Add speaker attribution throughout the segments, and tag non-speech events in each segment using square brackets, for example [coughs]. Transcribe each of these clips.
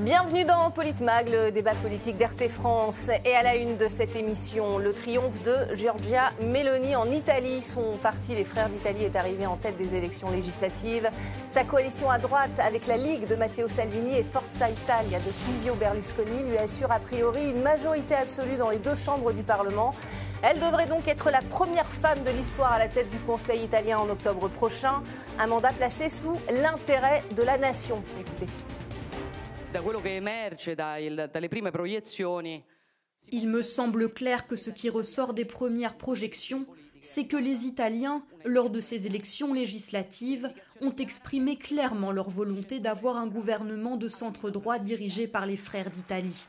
Speaker 1: Bienvenue dans Politmag, le débat politique d'RT France. Et à la une de cette émission, le triomphe de Giorgia Meloni en Italie. Son parti, les Frères d'Italie, est arrivé en tête des élections législatives. Sa coalition à droite avec la Ligue de Matteo Salvini et Forza Italia de Silvio Berlusconi lui assure a priori une majorité absolue dans les deux chambres du Parlement. Elle devrait donc être la première femme de l'histoire à la tête du Conseil italien en octobre prochain. Un mandat placé sous l'intérêt de la nation. Écoutez.
Speaker 2: Il me semble clair que ce qui ressort des premières projections, c'est que les Italiens, lors de ces élections législatives, ont exprimé clairement leur volonté d'avoir un gouvernement de centre droit dirigé par les frères d'Italie.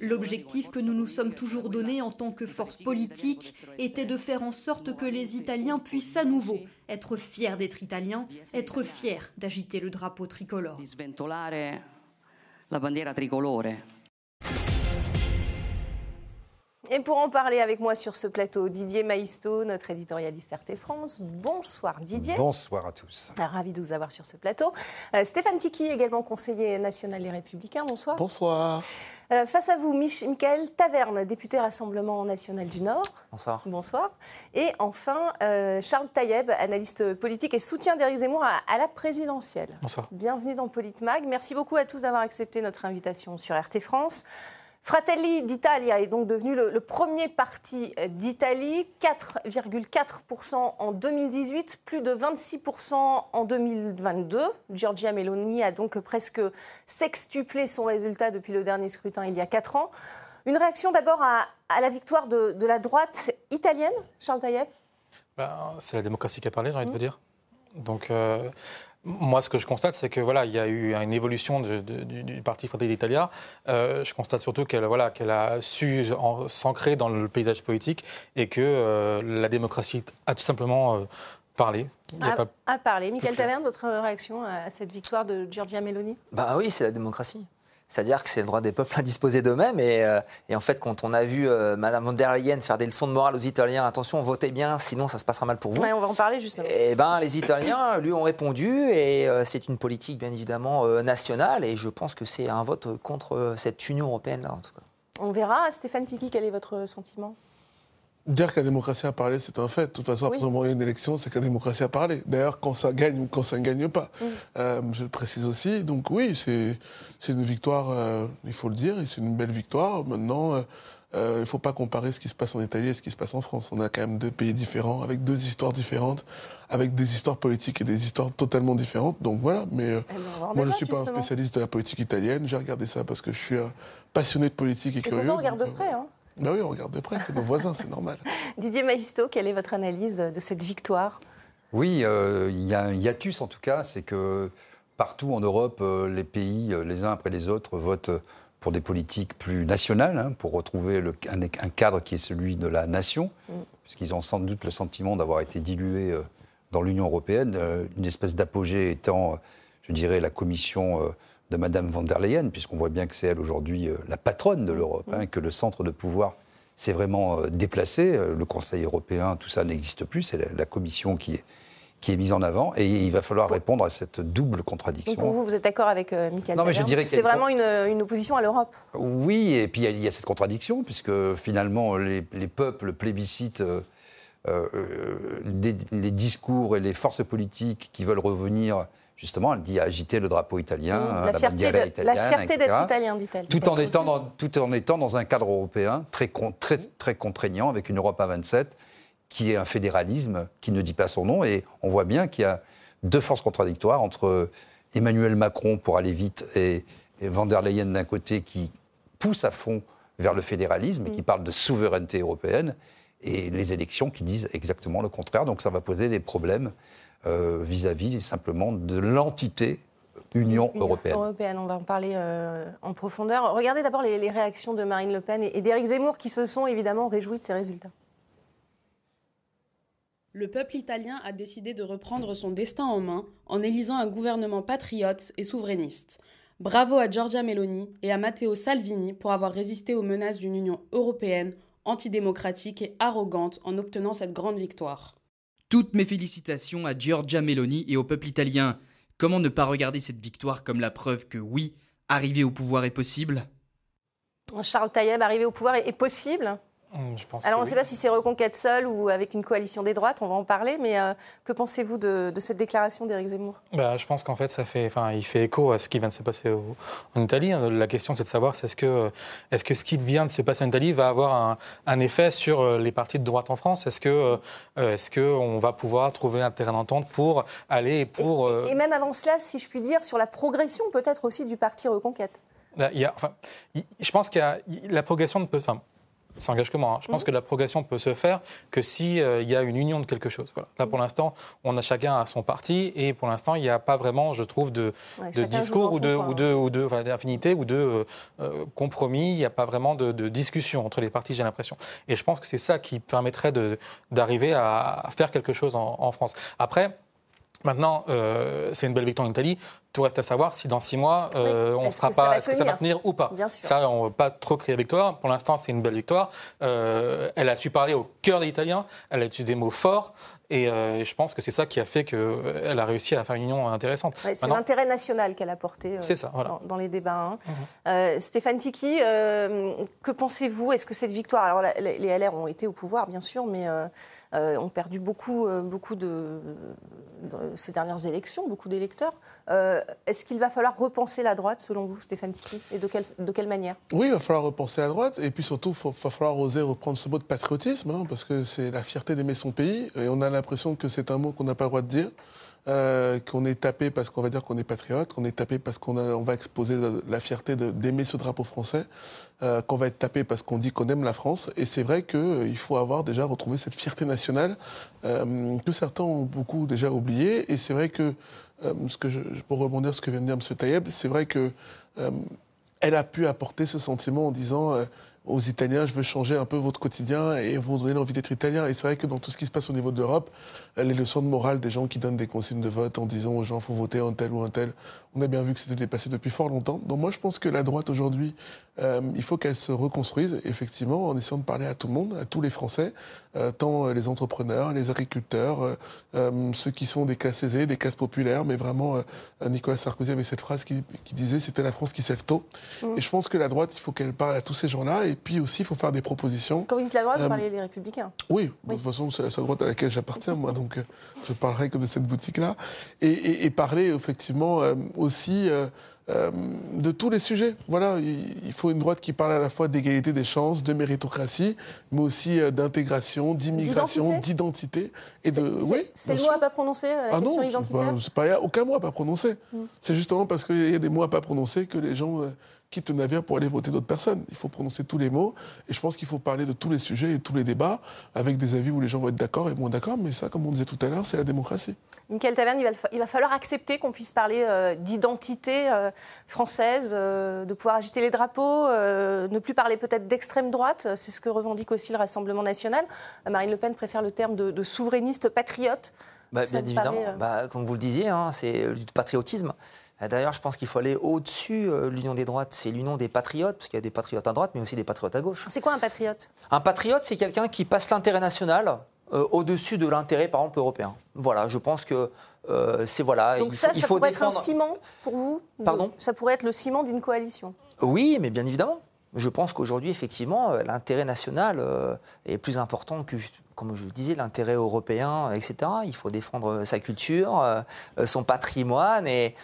Speaker 2: L'objectif que nous nous sommes toujours donné en tant que force politique était de faire en sorte que les Italiens puissent à nouveau être fiers d'être Italiens, être fiers d'agiter le drapeau tricolore.
Speaker 1: Et pour en parler avec moi sur ce plateau, Didier Maisto, notre éditorialiste RT France. Bonsoir Didier.
Speaker 3: Bonsoir à tous.
Speaker 1: Ravi de vous avoir sur ce plateau. Euh, Stéphane Tiki, également conseiller national des Républicains. Bonsoir.
Speaker 4: Bonsoir.
Speaker 1: Euh, face à vous, Mich Michael Taverne, député Rassemblement national du Nord.
Speaker 5: Bonsoir.
Speaker 1: Bonsoir. Et enfin, euh, Charles Taïeb, analyste politique et soutien d'Éric Zemmour à, à, la présidentielle.
Speaker 4: Bonsoir.
Speaker 1: Bienvenue dans Politmag. Merci beaucoup à tous d'avoir accepté notre invitation sur RT France. Fratelli d'Italia est donc devenu le, le premier parti d'Italie, 4,4% en 2018, plus de 26% en 2022. Giorgia Meloni a donc presque sextuplé son résultat depuis le dernier scrutin il y a 4 ans. Une réaction d'abord à, à, la victoire de, de, la droite italienne, Charles Taïeb?
Speaker 4: Ben, C'est la démocratie qui a parlé, j'ai envie mmh. de dire. Donc, euh, moi, ce que je constate, c'est que voilà, il y a eu une évolution de, de, du, du, parti Fratelli d'Italia. Euh, je constate surtout qu'elle voilà, qu'elle a su s'ancrer dans le paysage politique et que euh, la démocratie a tout simplement euh, parlé.
Speaker 1: A, pas... a, parlé. Michael Taverne, votre réaction à cette victoire de Giorgia Meloni?
Speaker 5: Bah oui, c'est la démocratie. C'est-à-dire que c'est le droit des peuples à disposer d'eux-mêmes. Et, euh, et, en fait, quand on a vu euh, Mme von der Leyen faire des leçons de morale aux Italiens, attention, votez bien, sinon ça se passera mal pour vous.
Speaker 1: Ouais, on va en parler justement.
Speaker 5: Et ben, les Italiens [coughs] lui ont répondu, et euh, c'est une politique bien évidemment euh, nationale. Et je pense que c'est un vote contre cette Union européenne-là, en tout cas.
Speaker 1: On verra. Stéphane Tiki, quel est votre sentiment?
Speaker 6: Dire la démocratie a parlé, c'est un fait. De toute façon, oui. après il y a une élection, c'est la démocratie a parlé. D'ailleurs, quand ça gagne ou quand ça ne gagne pas. Mm. Euh, je le précise aussi. Donc oui, c'est une victoire, euh, il faut le dire, et c'est une belle victoire. Maintenant, euh, il ne faut pas comparer ce qui se passe en Italie et ce qui se passe en France. On a quand même deux pays différents, avec deux histoires différentes, avec des histoires politiques et des histoires totalement différentes. Donc voilà, mais moi, je ne suis pas justement. un spécialiste de la politique italienne. J'ai regardé ça parce que je suis passionné de politique et,
Speaker 1: et
Speaker 6: curieux.
Speaker 1: on regarde de près, hein
Speaker 6: ben oui, on regarde de près, c'est nos voisins, c'est normal. [laughs]
Speaker 1: Didier Maisto, quelle est votre analyse de cette victoire?
Speaker 3: Oui, euh, il y a un hiatus en tout cas, c'est que partout en Europe, euh, les pays, les uns après les autres, votent pour des politiques plus nationales, hein, pour retrouver le, un, un, cadre qui est celui de la nation, mm. puisqu'ils ont sans doute le sentiment d'avoir été dilués euh, dans l'Union européenne, euh, une espèce d'apogée étant, je dirais, la Commission euh, de Madame von der Leyen, puisqu'on voit bien que c'est elle aujourd'hui euh, la patronne de l'Europe, hein, que le centre de pouvoir s'est vraiment euh, déplacé. Euh, le Conseil européen, tout ça n'existe plus, c'est la, la, Commission qui est, qui est mise en avant, et il va falloir répondre à cette double contradiction.
Speaker 1: Donc vous, vous êtes d'accord avec euh, Michael
Speaker 3: Non, mais je dirais que
Speaker 1: c'est vraiment une, une, opposition à l'Europe.
Speaker 3: Oui, et puis il y, y, a cette contradiction, puisque finalement les, les peuples plébiscitent euh, euh, les, les discours et les forces politiques qui veulent revenir justement, elle dit agiter le drapeau italien,
Speaker 1: mmh, la, la fierté de, italienne, la fierté d'être italien, dit-elle.
Speaker 3: Tout en étant dans, tout en étant dans un cadre européen très très très contraignant avec une Europe à 27 qui est un fédéralisme qui ne dit pas son nom et on voit bien qu'il y a deux forces contradictoires entre Emmanuel Macron pour aller vite et, et Van der Leyen d'un côté qui pousse à fond vers le fédéralisme et qui parle de souveraineté européenne et les élections qui disent exactement le contraire. Donc ça va poser des problèmes vis-à-vis euh, -vis simplement de l'entité Union,
Speaker 1: Union
Speaker 3: européenne.
Speaker 1: européenne. On va en parler euh, en profondeur. Regardez d'abord les, les, réactions de Marine Le Pen et, et d'Éric Zemmour qui se sont évidemment réjouis de ces résultats.
Speaker 7: Le peuple italien a décidé de reprendre son destin en main en élisant un gouvernement patriote et souverainiste. Bravo à Giorgia Meloni et à Matteo Salvini pour avoir résisté aux menaces d'une Union européenne antidémocratique et arrogante en obtenant cette grande victoire.
Speaker 8: Toutes mes félicitations à Giorgia Meloni et au peuple italien. Comment ne pas regarder cette victoire comme la preuve que oui, arriver au pouvoir est possible?
Speaker 1: Charles Taïeb, arriver au pouvoir est possible
Speaker 4: Hum,
Speaker 1: Alors, on ne sait pas si c'est Reconquête seule ou avec une coalition des droites, on va en parler, mais euh, que pensez-vous de, cette déclaration d'Éric Zemmour?
Speaker 4: Bah, Je pense qu'en fait, ça fait, enfin, il fait écho à ce qui vient de se passer en Italie. La question, c'est de savoir est-ce que, est-ce que ce qui vient de se passer en Italie va avoir un, effet sur euh, les partis de droite en France? Est-ce euh, qu'on va pouvoir trouver un terrain d'entente pour aller pour.
Speaker 1: Et, même avant cela, si je puis dire, sur la progression peut-être aussi du parti Reconquête?
Speaker 4: Bah, il y a, enfin, je pense qu'il y a la progression ne peut. Enfin, ça engage que moi. Hein. Je pense mhm. que la progression peut se faire que s'il euh, y a une union de quelque chose. Là, pour mhm. l'instant, on a chacun à son parti et pour l'instant, il n'y a pas vraiment, je trouve, de, discours ou de, ou de, ou de, d'affinité ou de euh, euh, compromis. Il n'y a pas vraiment de, discussion entre les partis, j'ai l'impression. Et je pense que c'est ça qui permettrait d'arriver à, faire quelque chose en, en France. Après, Maintenant, euh, c'est une belle victoire en Italie. Tout reste à savoir si dans six mois, euh, on sera pas, est-ce que ça va tenir ou pas.
Speaker 1: Bien sûr.
Speaker 4: Ça, on ne va pas trop crier victoire. Pour l'instant, c'est une belle victoire. Euh, elle a su parler au cœur des Italiens. Elle a utilisé des mots forts. Et je pense que c'est ça qui a fait qu'elle a réussi à faire une union intéressante.
Speaker 1: c'est l'intérêt national qu'elle a porté
Speaker 4: ça,
Speaker 1: dans, les débats. Hein. Mhm. Stéphane Tiki, que pensez-vous? Est-ce que cette victoire, alors les LR ont été au pouvoir, bien sûr, mais euh, ont perdu beaucoup, euh, beaucoup de, ces dernières élections, beaucoup d'électeurs. Euh, est-ce qu'il va falloir repenser la droite, selon vous, Stéphane Tiki Et de quelle, manière
Speaker 6: Oui, il va falloir repenser la droite. Et puis surtout, il va falloir oser reprendre ce mot de patriotisme, hein, parce que c'est la fierté d'aimer son pays. Et on a l'impression que c'est un mot qu'on n'a pas le droit de dire. Euh, qu'on est tapé parce qu'on va dire qu'on est patriote, qu'on est tapé parce qu'on on va exposer la, fierté d'aimer ce drapeau français, euh, qu'on va être tapé parce qu'on dit qu'on aime la France. Et c'est vrai qu'il euh, faut avoir déjà retrouvé cette fierté nationale que certains ont beaucoup déjà oublié. Et c'est vrai que, ce que je, pour rebondir sur ce que vient de dire M. Taïeb, c'est vrai que elle a pu apporter ce sentiment en disant aux Italiens, je veux changer un peu votre quotidien et vous donner l'envie d'être italien. Et c'est vrai que dans tout ce qui se passe au niveau de l'Europe, les leçons de morale des gens qui donnent des consignes de vote en disant aux gens faut voter un tel ou un tel. On a bien vu que c'était dépassé depuis fort longtemps. Donc moi je pense que la droite aujourd'hui, euh, il faut qu'elle se reconstruise effectivement en essayant de parler à tout le monde, à tous les Français, euh, tant les entrepreneurs, les agriculteurs, euh, ceux qui sont des classes aisées, des classes populaires, mais vraiment Nicolas Sarkozy avait cette phrase qui, disait c'était la France qui sève tôt. Mmh. Et je pense que la droite, il faut qu'elle parle à tous ces gens-là et puis aussi il faut faire des propositions.
Speaker 1: Quand vous dites la droite, vous parlez des républicains.
Speaker 6: Oui, de toute façon c'est la seule droite à laquelle j'appartiens moi. Donc [laughs] euh, je parlerai que de cette boutique-là. Et, parler effectivement euh, aussi euh, de tous les sujets. Voilà, il, faut une droite qui parle à la fois d'égalité des chances, de méritocratie, mais aussi d'intégration, d'immigration, d'identité.
Speaker 1: Et de, oui, c'est le mot à pas prononcer, la ah question non, identitaire
Speaker 6: Il n'y a aucun mot à pas prononcer. Mm. C'est justement parce qu'il y a des mots à pas prononcer que les gens quitte le navire pour aller voter d'autres personnes. Il faut prononcer tous les mots et je pense qu'il faut parler de tous les sujets et tous les débats avec des avis où les gens vont être d'accord et moins d'accord. Mais ça, comme on disait tout à l'heure, c'est la démocratie.
Speaker 1: Michael Taverne, il va, falloir accepter qu'on puisse parler euh, d'identité euh, française, euh, de pouvoir agiter les drapeaux, ne plus parler peut-être d'extrême droite. C'est ce que revendique aussi le Rassemblement national. Marine Le Pen préfère le terme de, souverainiste patriote.
Speaker 5: Bah, bien évidemment, bah, comme vous le disiez, hein, c'est du patriotisme. Euh, d'ailleurs, je pense qu'il faut aller au-dessus euh, l'union des droites. C'est l'union des patriotes, parce qu'il y a des patriotes à droite, mais aussi des patriotes à gauche.
Speaker 1: C'est quoi un patriote?
Speaker 5: Un patriote, c'est quelqu'un qui passe l'intérêt national euh, au-dessus de l'intérêt, par exemple, européen. Voilà, je pense que c'est voilà.
Speaker 1: Donc ça, ça pourrait être un ciment pour vous?
Speaker 5: Pardon?
Speaker 1: Ça pourrait être le ciment d'une coalition?
Speaker 5: Oui, mais bien évidemment. Je pense qu'aujourd'hui, effectivement, l'intérêt national est plus important que comme je le disais, l'intérêt européen, etc. Il faut défendre sa culture, euh, son patrimoine. Et,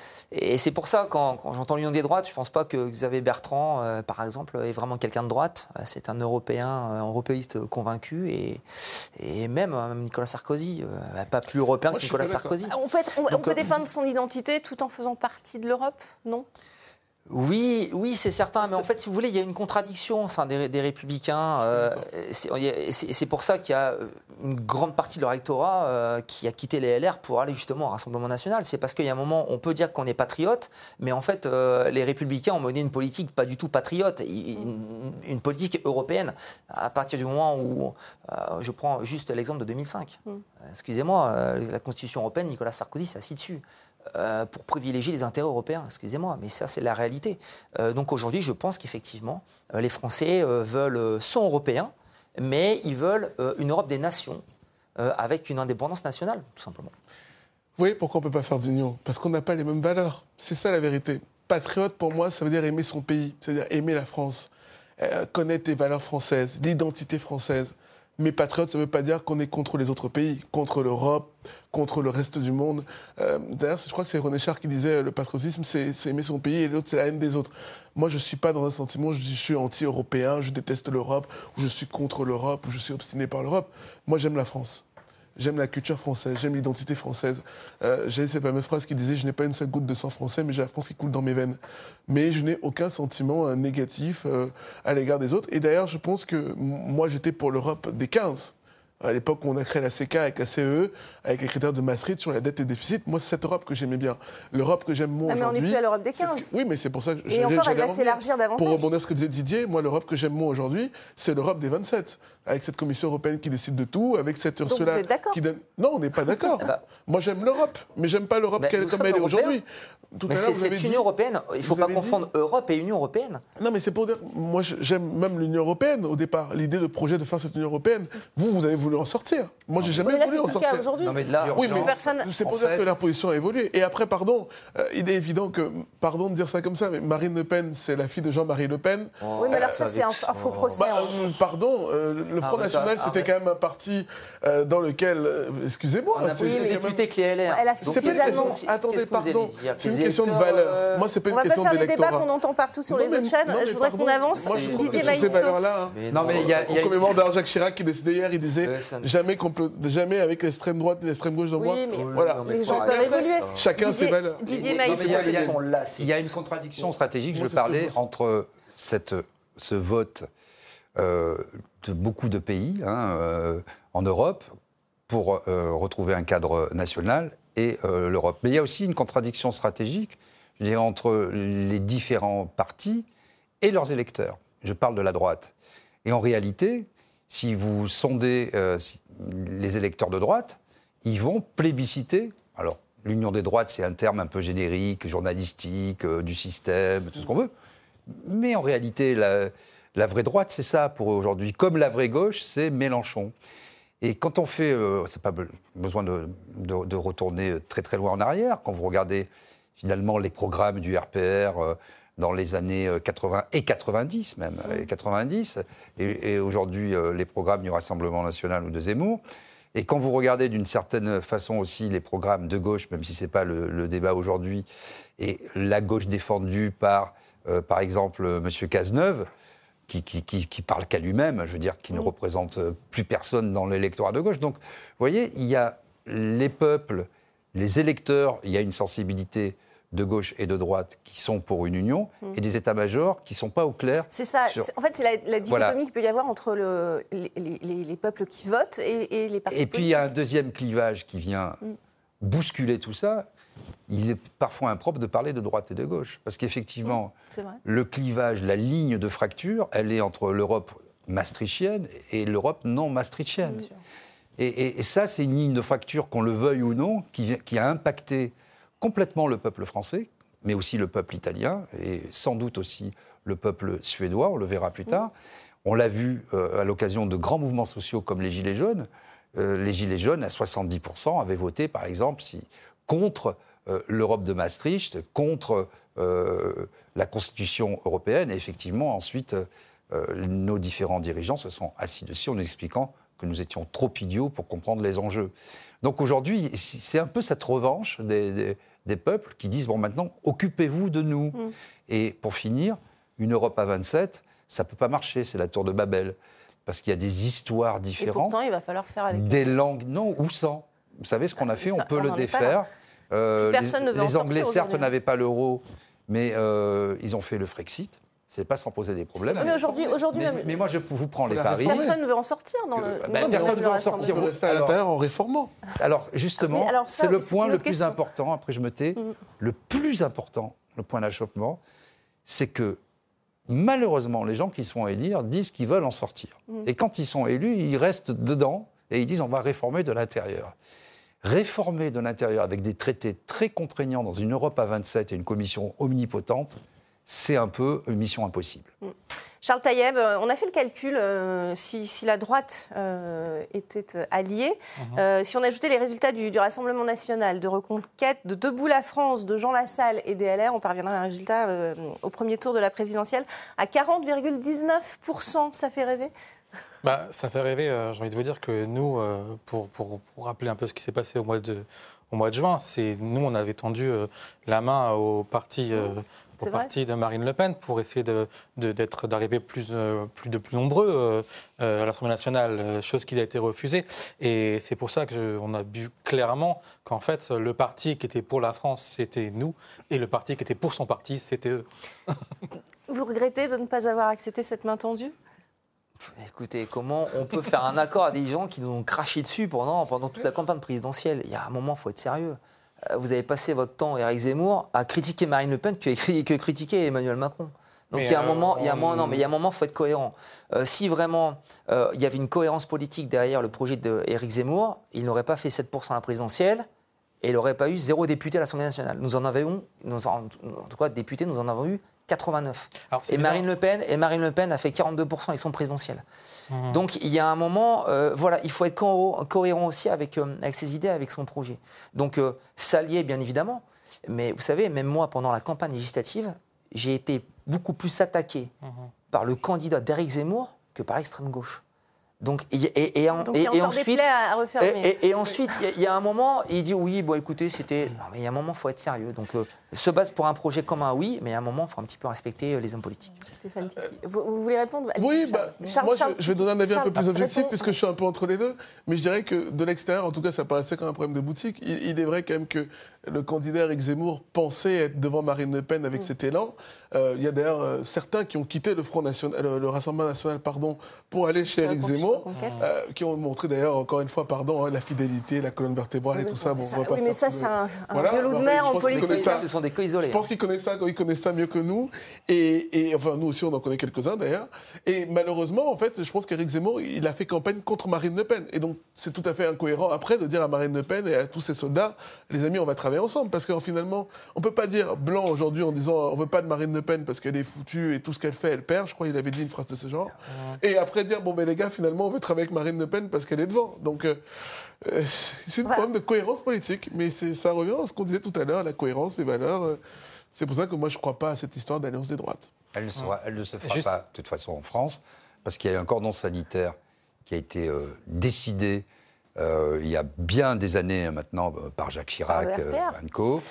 Speaker 5: c'est pour ça, quand, j'entends l'Union des droites, je ne pense pas que Xavier Bertrand, euh, par exemple, est vraiment quelqu'un de droite. C'est un Européen, un européiste convaincu. Et, même, Nicolas Sarkozy, euh, pas plus européen que Nicolas Sarkozy.
Speaker 1: On peut, on peut défendre son identité tout en faisant partie de l'Europe, non?
Speaker 5: Oui, oui, c'est certain. Mais en fait, si vous voulez, il y a une contradiction au sein des, républicains. Euh, c'est pour ça qu'il y a une grande partie de leur électorat euh, qui a quitté les LR pour aller justement au Rassemblement national. C'est parce qu'il y a un moment, on peut dire qu'on est patriote, mais en fait, euh, les républicains ont mené une politique pas du tout patriote, une, politique européenne. À partir du moment où, je prends juste l'exemple de 2005. Mm. Excusez-moi, la Constitution européenne, Nicolas Sarkozy s'est assis dessus. Euh, pour privilégier les intérêts européens, excusez-moi, mais ça c'est la réalité. Euh, donc aujourd'hui, je pense qu'effectivement, euh, les Français veulent, sont européens, mais ils veulent une Europe des nations avec une indépendance nationale, tout simplement.
Speaker 6: voyez pourquoi on ne peut pas faire d'union? Parce qu'on n'a pas les mêmes valeurs. C'est ça la vérité. Patriote, pour moi, ça veut dire aimer son pays, c'est-à-dire aimer la France, connaître les valeurs françaises, l'identité française. Mais patriote, ça ne veut pas dire qu'on est contre les autres pays, contre l'Europe, contre le reste du monde. Euh, D'ailleurs, je crois que c'est René Char qui disait le patriotisme, c'est aimer son pays et l'autre, c'est la haine des autres. Moi, je ne suis pas dans un sentiment, je, je suis anti-européen, je déteste l'Europe, ou je suis contre l'Europe, ou je suis obstiné par l'Europe. Moi, j'aime la France. J'aime la culture française, j'aime l'identité française. Euh, j'ai cette fameuse phrase qui disait Je n'ai pas une seule goutte de sang français, mais j'ai la France qui coule dans mes veines. Mais je n'ai aucun sentiment euh, négatif euh, à l'égard des autres. Et d'ailleurs, je pense que moi, j'étais pour l'Europe des 15 à l'époque où on a créé la CK avec la CE, avec les critères de Maastricht sur la dette et le déficit. Moi, c'est cette Europe que j'aimais bien. L'Europe que j'aime moins aujourd'hui.
Speaker 1: Mais on n'est plus à l'Europe des 15.
Speaker 6: Oui, mais c'est pour ça que
Speaker 1: Et encore, elle va s'élargir davantage.
Speaker 6: Pour rebondir à ce que disait Didier, moi, l'Europe que j'aime moins aujourd'hui, c'est l'Europe des 27. Avec cette Commission européenne qui décide de tout, avec cette
Speaker 1: Donc
Speaker 6: Ursula
Speaker 1: vous êtes d'accord
Speaker 6: qui donne. Non, on n'est pas d'accord. [laughs] moi, j'aime l'Europe, mais j'aime pas l'Europe qu'elle- comme elle est aujourd'hui. Tout
Speaker 5: Mais c'est cette
Speaker 6: dit-
Speaker 5: Union européenne, il ne faut
Speaker 6: vous
Speaker 5: pas confondre
Speaker 6: dit-
Speaker 5: Europe et Union européenne.
Speaker 6: Non, mais c'est pour dire, moi je- j'aime même l'Union européenne au départ, l'idée de projet de faire cette Union européenne. Vous, vous avez voulu en sortir. Moi, j'ai jamais
Speaker 1: c'est
Speaker 6: en sortir.
Speaker 1: aujourd'hui.
Speaker 3: Non, mais
Speaker 5: Là,
Speaker 6: Oui, mais
Speaker 1: personne-
Speaker 6: c'est pour dire
Speaker 3: fait-
Speaker 6: que leur position a évolué. Et après, pardon, euh, il est évident que, pardon de dire ça comme ça, mais Marine Le Pen, c'est la fille de Jean-Marie Le Pen.
Speaker 1: Oui, mais alors ça, c'est un, un faux procès.
Speaker 6: Bah,
Speaker 1: hein.
Speaker 6: euh, pardon, euh, le Front
Speaker 5: Arrête,
Speaker 6: National, c'était quand même un parti euh, dans lequel, euh, excusez-moi,
Speaker 5: On a
Speaker 6: c'est- même-.
Speaker 1: Elle a suffisamment-
Speaker 6: question. Attendez, pardon. C'est une question de valeur.
Speaker 5: euh,
Speaker 6: Moi, c'est pas
Speaker 1: On
Speaker 6: une
Speaker 1: va pas
Speaker 6: question
Speaker 1: faire les débats
Speaker 6: d'électorat.
Speaker 1: qu'on entend partout sur les autres chaînes. Je voudrais qu'on avance.
Speaker 6: Moi, je trouve
Speaker 1: Didier
Speaker 5: Mais
Speaker 3: Non, mais il y a-
Speaker 6: On commémore Jacques Chirac qui décidait hier, il disait
Speaker 5: Euh, ça
Speaker 6: jamais, avec l'extrême droite et l'extrême gauche dans moi.
Speaker 1: Oui, mais
Speaker 6: Voilà.
Speaker 5: non, mais
Speaker 1: les peuvent évoluer.
Speaker 6: Chacun ses valeurs.
Speaker 1: Didier Maïs.
Speaker 3: il y a- une contradiction stratégique, je parlais, entre cette, ce vote euh, de beaucoup de pays hein, euh, en Europe pour euh, retrouver un cadre national et euh, l'Europe. Mais il y a aussi une contradiction stratégique je dirais, entre les différents partis et leurs électeurs. Je parle de la droite. Et en réalité, si vous sondez euh, les électeurs de droite, ils vont plébisciter. Alors, l'union des droites, c'est un terme un peu générique, journalistique, euh, du système, tout ce qu'on veut. Mais en réalité, la, vraie droite, c'est ça pour aujourd'hui. Comme la vraie gauche, c'est Mélenchon. Et quand on fait, euh, c'est pas be- besoin de, retourner très très loin en arrière, quand vous regardez finalement les programmes du RPR dans les années euh, 80 et 90 même, et 90, et, et aujourd'hui euh, les programmes du Rassemblement national ou de Zemmour, et quand vous regardez d'une certaine façon aussi les programmes de gauche, même si ce n'est pas le, le débat aujourd'hui, et la gauche défendue par, euh, par exemple, M. Cazeneuve, qui, qui, qui, qui parle qu'à lui-même, je veux dire, qui ne représente euh, plus personne dans l'électorat de gauche. Donc, vous voyez, il y a les peuples, les électeurs, il y a une sensibilité de gauche et de droite qui sont pour une union, et des états-majors qui ne sont pas au clair.
Speaker 1: C'est ça.
Speaker 3: sur-
Speaker 1: En fait, c'est la, la dichotomie
Speaker 3: Voilà.
Speaker 1: qu'il peut y avoir entre le- les, les- les peuples qui votent et, et les partis
Speaker 3: Et puis il y a un deuxième clivage qui vient bousculer tout ça. Il est parfois impropre de parler de droite et de gauche. Parce qu'effectivement,
Speaker 1: vrai.
Speaker 3: le clivage, la ligne de fracture, elle est entre l'Europe maastrichtienne et l'Europe non maastrichtienne. Et, et- et ça, c'est une ligne de fracture, qu'on le veuille ou non, qui a impacté complètement le peuple français, mais aussi le peuple italien, et sans doute aussi le peuple suédois, on le verra plus tard. On l'a vu euh, à l'occasion de grands mouvements sociaux comme les Gilets jaunes. Euh, les Gilets jaunes, à 70%, avaient voté, par exemple, si, contre euh, l'Europe de Maastricht, contre la Constitution européenne. Et effectivement, ensuite, nos différents dirigeants se sont assis dessus en nous expliquant que nous étions trop idiots pour comprendre les enjeux. Donc aujourd'hui, c'est un peu cette revanche des, des- des peuples qui disent, bon maintenant, occupez-vous de nous. Et pour finir, une Europe à 27, ça ne peut pas marcher, c'est la tour de Babel. Parce qu'il y a des histoires
Speaker 1: Et
Speaker 3: différentes
Speaker 1: pourtant, il va falloir faire avec.
Speaker 3: des langues, non, ou sans. Vous savez ce qu'on a fait,
Speaker 1: ça,
Speaker 3: on peut
Speaker 1: on
Speaker 3: le défaire. Euh,
Speaker 1: personne
Speaker 3: les,
Speaker 1: ne veut en
Speaker 3: les Anglais, certes, n'avaient pas l'euro, mais euh, ils ont fait le Frexit. C'est pas sans poser des problèmes.
Speaker 1: Mais aujourd'hui, aujourd'hui
Speaker 3: Mais,
Speaker 1: même,
Speaker 3: mais moi, je vous prends les paris.
Speaker 1: personne ne veut en sortir dans le.
Speaker 3: bah,
Speaker 1: le-
Speaker 3: personne ne veut en sortir.
Speaker 6: On rester à l'intérieur en réformant.
Speaker 3: Alors, justement, c'est le point le plus
Speaker 1: question.
Speaker 3: important, après je me tais,
Speaker 1: Mm.
Speaker 3: le plus important, le point d'achoppement, c'est que malheureusement, les gens qui se font élire disent qu'ils veulent en sortir.
Speaker 1: Mm.
Speaker 3: Et quand ils sont élus, ils restent dedans et ils disent on va réformer de l'intérieur. Réformer de l'intérieur avec des traités très contraignants dans une Europe à 27 et une commission omnipotente, c'est un peu une mission impossible.
Speaker 1: Charles Taïeb, euh, on a fait le calcul, euh, si, la droite euh, était alliée, mhm. si on ajoutait les résultats du, Rassemblement national, de Reconquête, de Debout la France, de Jean Lassalle et DLR, on parviendrait à un résultat au premier tour de la présidentielle à 40,19%. Ça fait rêver?
Speaker 4: Bah, Ça fait rêver. J'ai envie de vous dire que nous, pour, pour, rappeler un peu ce qui s'est passé au mois de, au mois de juin, c'est nous, on avait tendu la main au parti au parti de Marine Le Pen pour essayer d'être, d'arriver plus, euh, plus de plus nombreux euh, euh, à l'Assemblée nationale, chose qui a été refusée. Et c'est pour ça qu'on a vu clairement qu'en fait, le parti qui était pour la France, c'était nous, et le parti qui était pour son parti, c'était eux. [laughs]
Speaker 1: Vous regrettez de ne pas avoir accepté cette main tendue?
Speaker 5: Écoutez, comment on peut faire un accord à des gens qui nous ont craché dessus pendant, pendant toute la campagne présidentielle? Il y a un moment, il faut être sérieux. Euh, vous avez passé votre temps, Éric Zemmour, à critiquer Marine Le Pen que, que critiquer Emmanuel Macron. Donc il y a un moment, il y a un moment, non, mais il y a un moment, faut être cohérent. Euh, si vraiment euh, il y avait une cohérence politique derrière le projet d'Éric Zemmour, il n'aurait pas fait 7% à la présidentielle et il n'aurait pas eu zéro député à l'Assemblée nationale. Nous en avions, nous en, tout cas députés, nous en avons eu 89. et Marine Le Pen, et Marine Le Pen a fait 42% ils sont présidentielles. Mmh. Donc il y a un moment, euh, voilà, il faut être cohérent aussi avec, euh, avec ses idées, avec son projet. Donc euh, s'allier, bien évidemment. Mais vous savez, même moi, pendant la campagne législative, j'ai été beaucoup plus attaqué mmh. par le candidat d'Éric Zemmour que par l'extrême gauche.
Speaker 1: Donc, et, et, ensuite,
Speaker 5: et, ensuite, il y, a un moment, il dit oui, bon, écoutez, c'était. Non, mais il y a un moment, il faut être sérieux. Donc, euh, se base pour un projet commun, oui, mais a un moment, il faut un petit peu respecter euh, les hommes politiques.
Speaker 1: Stéphane, vous, voulez répondre?
Speaker 6: Oui, bah, moi, je, vais donner un avis un peu plus objectif, puisque je suis un peu entre les deux. Mais je dirais que de l'extérieur, en tout cas, ça paraissait comme un problème de boutique. Il, est vrai quand même que le candidat Eric Zemmour pensait être devant Marine Le Pen avec mm. cet élan. Euh, il y a d'ailleurs euh, certains qui ont quitté le Front National, le, Rassemblement National, pardon, pour aller chez Eric Zemmour, euh, qui ont montré d'ailleurs encore une fois, pardon, hein, la fidélité, la colonne vertébrale et tout ça.
Speaker 1: Bon, oui, mais ça, c'est un, un de mer en politique.
Speaker 5: Sont des cas isolés.
Speaker 6: Je pense qu'ils connaissent ça, ils connaissent ça mieux que nous, et, enfin nous aussi, on en connaît quelques-uns d'ailleurs. Et malheureusement, en fait, je pense qu'Éric Zemmour, il a fait campagne contre Marine Le Pen, et donc c'est tout à fait incohérent après de dire à Marine Le Pen et à tous ses soldats, les amis, on va travailler ensemble, parce que finalement, on peut pas dire blanc aujourd'hui en disant on veut pas de Marine Le Pen parce qu'elle est foutue et tout ce qu'elle fait, elle perd. Je crois qu'il avait dit une phrase de ce genre. Et après dire, bon, ben les gars, finalement, on veut travailler avec Marine Le Pen parce qu'elle est devant. Donc, euh, euh, c'est une problème de cohérence politique. Mais ça revient à ce qu'on disait tout à l'heure, la cohérence, les valeurs. Euh, c'est pour ça que moi, je ne crois pas à cette histoire d'alliance des droites.
Speaker 3: Elle ne, elle ne se fera pas, de toute façon, en France, parce qu'il y a un cordon sanitaire qui a été décidé il y a bien des années maintenant par Jacques Chirac, Co.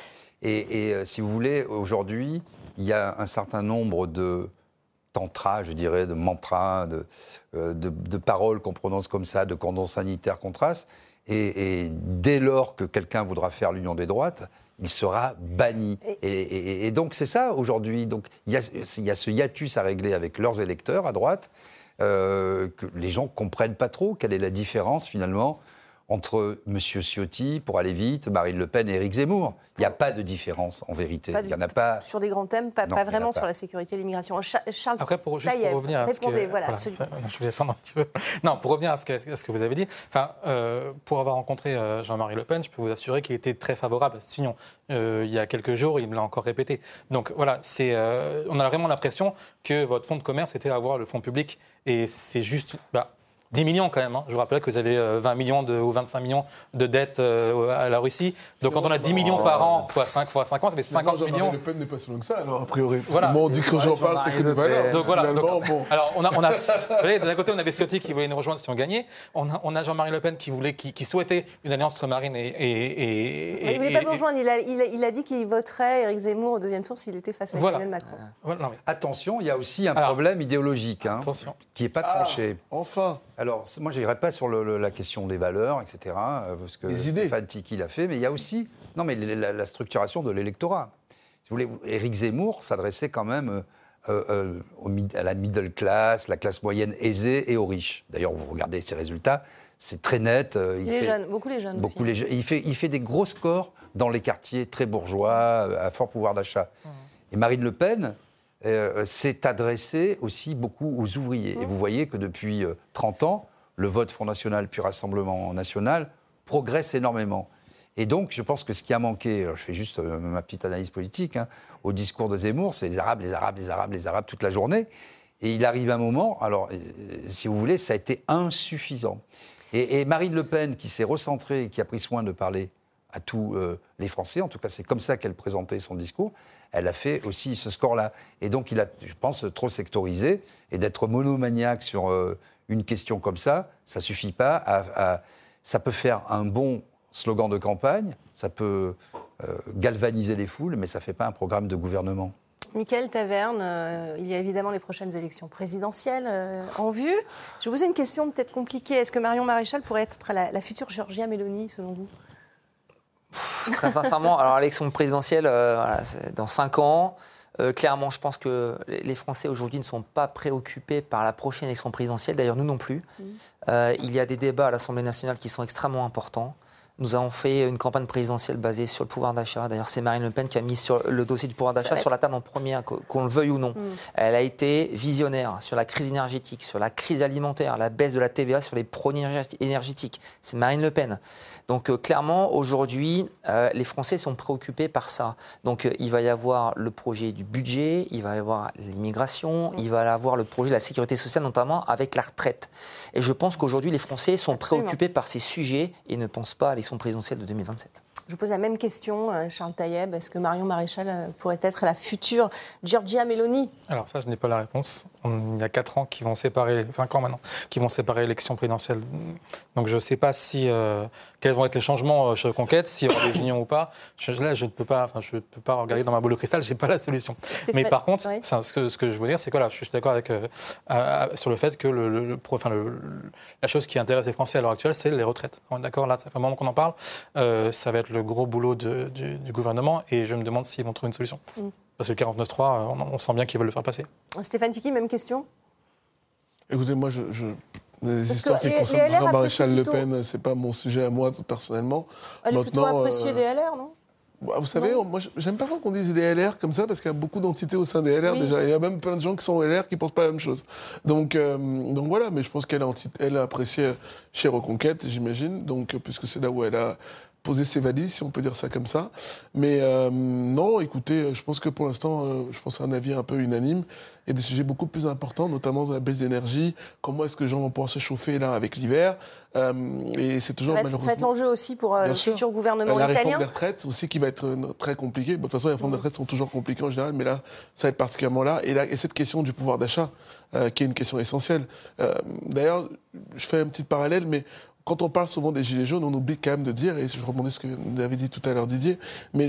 Speaker 3: Et, si vous voulez, aujourd'hui, il y a un certain nombre de tantras, je dirais, de mantras, de, euh, de, paroles qu'on prononce comme ça, de cordons sanitaires qu'on trace. Et, dès lors que quelqu'un voudra faire l'union des droites, il sera banni. Et, donc c'est ça aujourd'hui. Donc il y, a, ce hiatus à régler avec leurs électeurs à droite, euh, que les gens comprennent pas trop quelle est la différence finalement entre M. Ciotti, pour aller vite, Marine Le Pen et Éric Zemmour. Il n'y a pas de différence, en vérité. il y en a pas...
Speaker 1: Sur des grands thèmes, pas, vraiment sur la sécurité et l'immigration.
Speaker 4: Charles Après, pour, juste pour revenir à ce que... Voilà, [laughs] je voulais attendre un petit peu. Non, pour revenir à ce que, ce que vous avez dit, enfin, euh, pour avoir rencontré euh, Jean-Marie Le Pen, je peux vous assurer qu'il était très favorable à cette union. Euh, il y a quelques jours, il me l'a encore répété. Donc voilà, c'est, on a vraiment l'impression que votre fonds de commerce était à avoir le fonds public. Et c'est juste... Bah, 10 millions quand même. Hein. Je vous rappelle que vous avez 20 euh, millions de, ou 25 millions de dettes euh, à la Russie. Donc quand on a 10 millions par an, fois 5, fois 5 ans, ça fait 50 millions.
Speaker 6: Le Pen n'est pas si loin que ça, alors a priori. Voilà. on dit que j'en parle, c'est que des valeurs.
Speaker 4: Donc voilà. Alors on a, on a [laughs] d'un côté, on avait Ciotti qui voulait nous rejoindre si on gagnait. On a, on a Jean-Marie Le Pen qui, voulait, qui, souhaitait une alliance entre Marine et. et,
Speaker 1: et il ne voulait pas nous rejoindre. Il a, il, a, dit qu'il voterait Éric Zemmour au deuxième tour s'il était face à Emmanuel Macron.
Speaker 3: Voilà. Attention, il y a aussi un problème idéologique hein, qui n'est pas tranché.
Speaker 6: Ah, enfin.
Speaker 3: Alors, moi, je n'irai pas sur la question des valeurs, etc., euh, parce que Stéphane Tiki l'a fait, mais il y a aussi non, mais la, structuration de l'électorat. Si vous voulez, Éric Zemmour s'adressait quand même euh, euh, à la middle class, la classe moyenne aisée et aux riches. D'ailleurs, vous regardez ses résultats, c'est très net.
Speaker 1: il les jeunes, beaucoup les jeunes
Speaker 3: beaucoup Les Il, fait, il fait des gros scores dans les quartiers très bourgeois, à fort pouvoir d'achat. Mmh. Et Marine Le Pen, euh, s'est adressé aussi beaucoup aux ouvriers. Et vous voyez que depuis 30 euh, ans, le vote Front National puis Rassemblement National progresse énormément. Et donc, je pense que ce qui a manqué, je fais juste euh, ma petite analyse politique, hein, au discours de Zemmour, c'est les Arabes, les Arabes, les Arabes, les Arabes toute la journée. Et il arrive un moment, alors, euh, si vous voulez, ça a été insuffisant. Et, Marine Le Pen, qui s'est recentrée et qui a pris soin de parler à tous euh, les Français, en tout cas c'est comme ça qu'elle présentait son discours, elle a fait aussi ce score-là. Et donc il a, je pense, trop sectorisé, et d'être monomaniaque sur euh, une question comme ça, ça suffit pas Ça peut faire un bon slogan de campagne, ça peut galvaniser les foules, mais ça ne fait pas un programme de gouvernement.
Speaker 1: Michael Taverne, euh, il y a évidemment les prochaines élections présidentielles euh, en vue. Je vous poser une question peut-être compliquée. Est-ce que Marion Maréchal pourrait être la, future Georgia Meloni, selon vous?
Speaker 5: Très sincèrement, alors l'élection présidentielle, euh, dans cinq ans. clairement, je pense que les Français aujourd'hui ne sont pas préoccupés par la prochaine élection présidentielle. D'ailleurs, nous non plus. Mmh. il y a des débats à l'Assemblée nationale qui sont extrêmement importants. Nous avons fait une campagne présidentielle basée sur le pouvoir d'achat. D'ailleurs, c'est Marine Le Pen qui a mis sur le dossier du pouvoir d'achat sur la table en premier, qu'on le veuille ou non. Mm. Elle a été visionnaire sur la crise énergétique, sur la crise alimentaire, la baisse de la TVA sur les produits énergétiques. C'est Marine Le Pen. Donc euh, clairement, aujourd'hui, euh, les Français sont préoccupés par ça. Donc euh, il va y avoir le projet du budget, il va y avoir l'immigration, mm. il va y avoir le projet de la sécurité sociale, notamment avec la retraite. Et je pense qu'aujourd'hui, les Français sont préoccupés par ces sujets et ne pensent pas à l'élection présidentielle de 2027.
Speaker 1: Je vous pose la même question, Charles Taïeb. Est-ce que Marion Maréchal pourrait être la future Giorgia Meloni?
Speaker 4: Alors ça, je n'ai pas la réponse. Il y a 4 ans qui vont séparer, 5 ans maintenant, qui vont séparer l'élection présidentielle. Donc je ne sais pas si euh, quels vont être les changements chez Conquête, s'il y aura des unions ou pas. Je, là, je ne peux pas, enfin, je peux pas regarder dans ma boule de cristal. J'ai pas la solution. Mais par contre, ce, que, ce, que, je veux dire, c'est que là, je suis d'accord avec sur le fait que le, enfin, la chose qui intéresse les Français à l'heure actuelle, c'est les retraites. D'accord, là, ça fait un moment qu'on en parle. ça va être le le gros boulot du, gouvernement et je me demande s'ils vont trouver une solution. Mm. Parce que le 49.3, on, on sent bien qu'ils veulent le faire passer.
Speaker 1: Stéphane Tiki, même question?
Speaker 6: Écoutez, moi, je, les histoires qui concernent Jean Maréchal Le Pen, c'est pas mon sujet à moi personnellement.
Speaker 1: Elle est plutôt appréciée euh, des LR, non?
Speaker 6: Bah, vous savez, moi, j'aime pas qu'on dise des LR comme ça parce qu'il y a beaucoup d'entités au sein des LR déjà. Il y a même plein de gens qui sont LR qui pensent pas la même chose. Donc, euh, donc voilà, mais je pense qu'elle a, elle a apprécié chez Reconquête, j'imagine, donc puisque c'est là où elle a poser ses valises, si on peut dire ça comme ça. Mais euh, non, écoutez, je pense que pour l'instant, euh, je pense à un avis un peu unanime. A des sujets beaucoup plus importants, notamment la baisse d'énergie. Comment est-ce que les gens vont pouvoir se chauffer là avec l'hiver? Euh, Et c'est toujours
Speaker 1: ça va, être, ça va être l'enjeu aussi pour le futur gouvernement italien.
Speaker 6: La réforme des retraites aussi qui va être très compliquée. de toute façon, les réformes des retraites sont toujours compliquées en général, mais là, ça va être particulièrement là. Et, là, et cette question du pouvoir d'achat, qui est une question essentielle. D'ailleurs, je fais un petit parallèle, mais quand on parle souvent des Gilets jaunes, on oublie quand même de dire, et je rebondis ce que vous avez dit tout à l'heure Didier, mais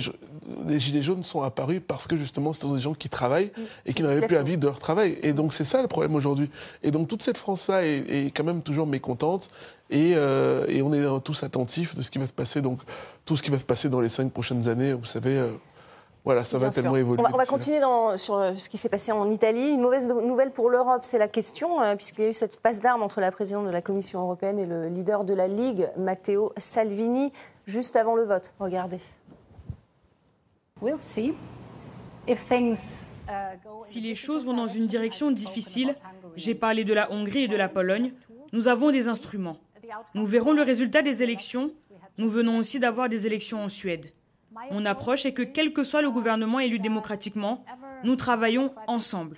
Speaker 6: les Gilets jaunes sont apparus parce que justement, ce sont des gens qui travaillent et qui n'avaient plus la vie de leur travail. Et donc c'est ça le problème aujourd'hui. Et donc toute cette France-là est, quand même toujours mécontente et, euh, et, on est tous attentifs de ce qui va se passer. Donc tout ce qui va se passer dans les cinq prochaines années, vous savez. Euh, voilà, ça va tellement évoluer.
Speaker 1: On va, continuer dans, sur euh, ce qui s'est passé en Italie. Une mauvaise nouvelle pour l'Europe, c'est la question, euh, puisqu'il y a eu cette passe d'armes entre la présidente de la Commission européenne et le leader de la Ligue, Matteo Salvini, juste avant le vote. Regardez.
Speaker 9: Uh, si les choses vont dans une direction difficile, j'ai parlé de la Hongrie et de la Pologne, nous avons des instruments. Nous verrons le résultat des élections. Nous venons aussi d'avoir des élections en Suède. Mon approche est que quel que soit le gouvernement élu démocratiquement, nous travaillons ensemble.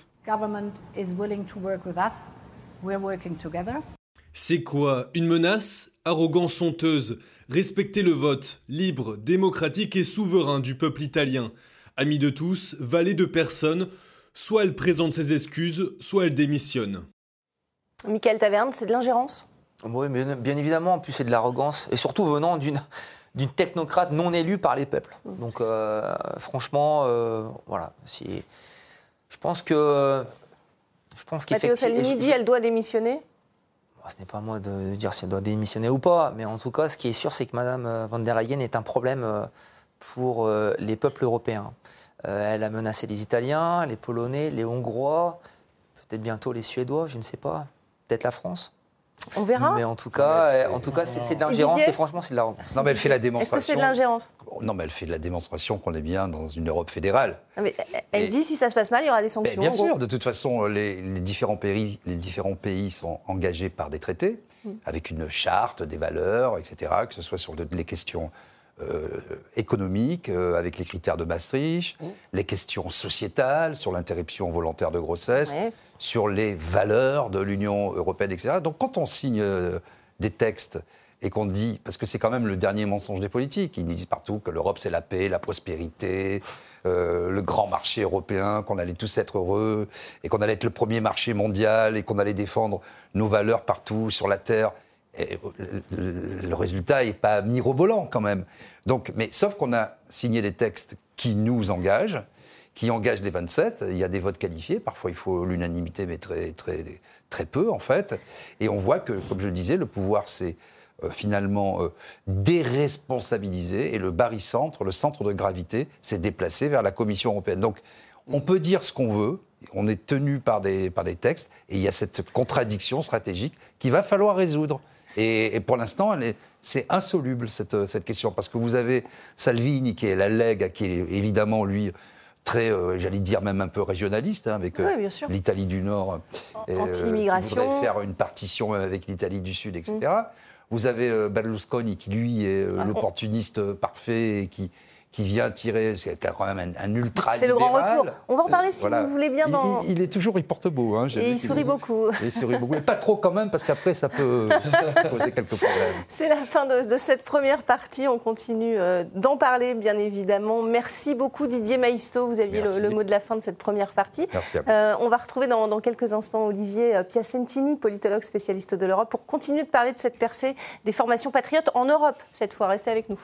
Speaker 10: C'est quoi Une menace? Arrogance honteuse Respecter le vote, libre, démocratique et souverain du peuple italien. Ami de tous, valet de personne, soit elle présente ses excuses, soit elle démissionne.
Speaker 1: Michael Taverne, c'est de l'ingérence?
Speaker 5: Oui, bien évidemment. En plus, c'est de l'arrogance. Et surtout venant d'une d'une technocrate non élue par les peuples. Donc, euh, franchement, euh, voilà. Si, je pense que.
Speaker 1: Je pense Matteo Salvini dit elle doit démissionner
Speaker 5: Ce n'est pas à moi de dire si elle doit démissionner ou pas, mais en tout cas, ce qui est sûr, c'est que Mme euh, von der Leyen est un problème pour les peuples européens. elle a menacé les Italiens, les Polonais, les Hongrois, peut-être bientôt les Suédois, je ne sais pas, peut-être la France.
Speaker 1: On verra.
Speaker 5: Mais en tout cas, en tout cas, c'est de l'ingérence et franchement, c'est de la.
Speaker 3: Non, mais elle fait la démonstration.
Speaker 1: Est-ce que c'est de l'ingérence
Speaker 3: Non, mais elle fait de la démonstration qu'on est bien dans une Europe fédérale.
Speaker 1: mais elle dit si ça se passe mal, il y aura des sanctions.
Speaker 3: bien sûr, de toute façon, les, différents pays, les différents pays sont engagés par des traités, mm. avec une charte des valeurs, etc., que ce soit sur les questions euh, économiques, euh, avec les critères de Maastricht,
Speaker 1: Mmh.
Speaker 3: les questions sociétales sur l'interruption volontaire de grossesse, sur les valeurs de l'Union européenne, etc. Donc quand on signe euh, des textes et qu'on dit, parce que c'est quand même le dernier mensonge des politiques, ils disent partout que l'Europe c'est la paix, la prospérité, euh, le grand marché européen, qu'on allait tous être heureux et qu'on allait être le premier marché mondial et qu'on allait défendre nos valeurs partout sur la Terre. Le résultat n'est pas mirobolant quand même. Donc, mais sauf qu'on a signé des textes qui nous engagent, qui engagent les 27. Il y a des votes qualifiés. Parfois, il faut l'unanimité, mais très, très, très peu en fait. Et on voit que, comme je le disais, le pouvoir s'est euh, finalement euh, déresponsabilisé et le barycentre, le centre de gravité, s'est déplacé vers la Commission européenne. Donc, on peut dire ce qu'on veut. On est tenu par des, par des textes et il y a cette contradiction stratégique qu'il va falloir résoudre. Et, et pour l'instant, c'est insoluble cette, cette question parce que vous avez Salvini qui est la Lega, qui est évidemment lui très, euh, j'allais dire même un peu régionaliste, hein, avec euh,
Speaker 1: Oui,
Speaker 3: l'Italie du Nord, euh,
Speaker 1: Anti-immigration.
Speaker 3: qui voudrait faire une partition avec l'Italie du Sud, etc. Vous avez euh, Berlusconi qui, lui, est euh,
Speaker 1: Ah,
Speaker 3: l'opportuniste euh, parfait et qui, qui vient tirer, c'est quand même un, un ultra
Speaker 1: C'est le grand retour. On va en parler si vous voulez bien
Speaker 3: Il-
Speaker 1: dans-
Speaker 3: Il, il est toujours, il porte beau. Hein,
Speaker 1: Et il sourit beaucoup.
Speaker 3: Et il sourit beaucoup. Mais pas trop quand même, parce qu'après, ça peut [laughs] poser quelques problèmes.
Speaker 1: C'est la fin de, de cette première partie. On continue euh, d'en parler, bien évidemment. Merci beaucoup, Didier Maisto. Vous aviez le, mot de la fin de cette première partie.
Speaker 3: Merci à vous.
Speaker 1: Euh, on va retrouver dans, dans quelques instants Olivier euh, Piacentini, politologue spécialiste de l'Europe, pour continuer de parler de cette percée des formations patriotes en Europe cette fois. Restez avec nous.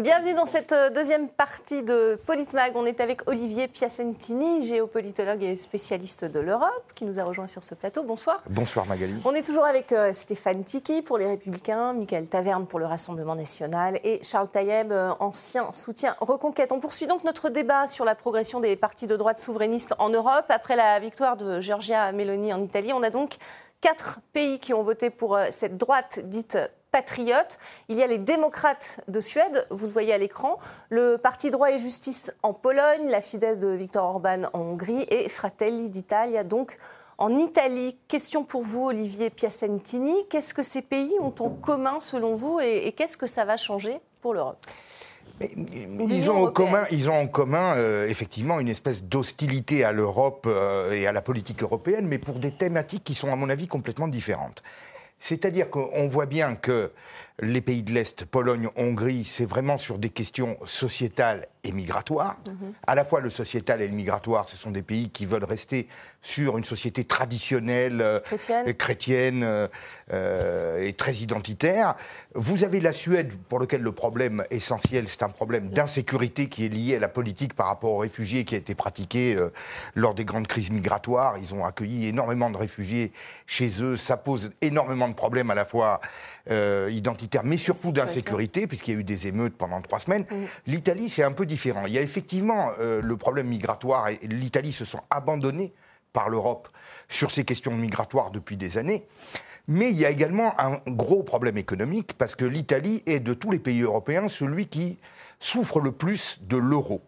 Speaker 1: Bienvenue dans cette euh, deuxième partie de Politmag. On est avec Olivier Piacentini, géopolitologue et spécialiste de l'Europe, qui nous a rejoint sur ce plateau. Bonsoir.
Speaker 11: Bonsoir Magali.
Speaker 1: On est toujours avec euh, Stéphane Tiki pour les Républicains, Michael Taverne pour le Rassemblement national et Charles Taïeb, euh, ancien soutien Reconquête. On poursuit donc notre débat sur la progression des partis de droite souverainistes en Europe. Après la victoire de Giorgia Meloni en Italie, on a donc quatre pays qui ont voté pour cette droite dite patriote. Il y a les démocrates de Suède, vous le voyez à l'écran, le Parti droit et justice en Pologne, la Fidesz de Viktor Orban en Hongrie et Fratelli d'Italia donc en Italie. Question pour vous, Olivier Piacentini. Qu'est-ce que ces pays ont en commun selon vous et, et qu'est-ce que ça va changer pour l'Europe?
Speaker 11: Ils ont, en commun, ils ont en commun euh, effectivement une espèce d'hostilité à l'Europe euh, et à la politique européenne, mais pour des thématiques qui sont à mon avis complètement différentes. C'est-à-dire qu'on voit bien que les pays de l'Est, Pologne, Hongrie, c'est vraiment sur des questions sociétales et migratoires. À la fois le sociétal et le migratoire, ce sont des pays qui veulent rester sur une société traditionnelle, euh,
Speaker 1: Chrétienne.
Speaker 11: euh, chrétienne euh, euh, et très identitaire. Vous avez la Suède, pour lequel le problème essentiel, c'est un problème d'insécurité qui est lié à la politique par rapport aux réfugiés qui a été pratiquée euh, lors des grandes crises migratoires. Ils ont accueilli énormément de réfugiés chez eux. Ça pose énormément de problèmes à la fois euh, identitaires, mais surtout d'insécurité, puisqu'il y a eu des émeutes pendant trois semaines. L'Italie, c'est un peu différent. Il y a effectivement euh, le problème migratoire et l'Italie se sont abandonnés par l'Europe sur ces questions migratoires depuis des années. Mais il y a également un gros problème économique parce que l'Italie est de tous les pays européens celui qui souffre le plus de l'euro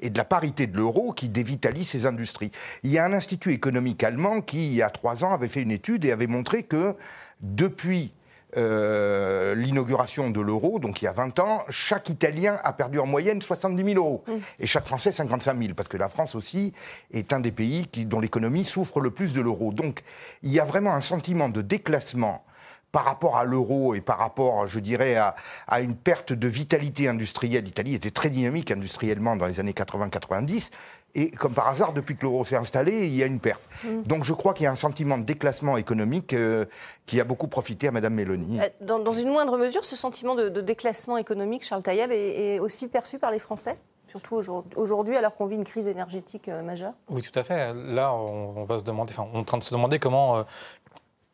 Speaker 11: et de la parité de l'euro qui dévitalise ses industries. Il y a un institut économique allemand qui, il y a trois ans, avait fait une étude et avait montré que depuis euh, l'inauguration de l'euro, donc il y a 20 ans, chaque Italien a perdu en moyenne 70 000 euros. Et chaque Français 55 000, parce que la France aussi est un des pays qui, dont l'économie souffre le plus de l'euro. Donc il y a vraiment un sentiment de déclassement par rapport à l'euro et par rapport, je dirais, à, à une perte de vitalité industrielle. L'Italie était très dynamique industriellement dans les années 80-90. Et comme par hasard, depuis que l'euro s'est installé, il y a une perte.
Speaker 1: Mm.
Speaker 11: Donc je crois qu'il y a un sentiment de déclassement économique euh, qui a beaucoup profité à Mme Mélanie.
Speaker 1: Euh, Dans, dans une moindre mesure, ce sentiment de, de déclassement économique, Charles Taïeb, est, est aussi perçu par les Français Surtout aujourd- aujourd'hui, alors qu'on vit une crise énergétique euh, majeure?
Speaker 4: Oui, tout à fait. Là, on, va se demander, enfin, on est en train de se demander comment,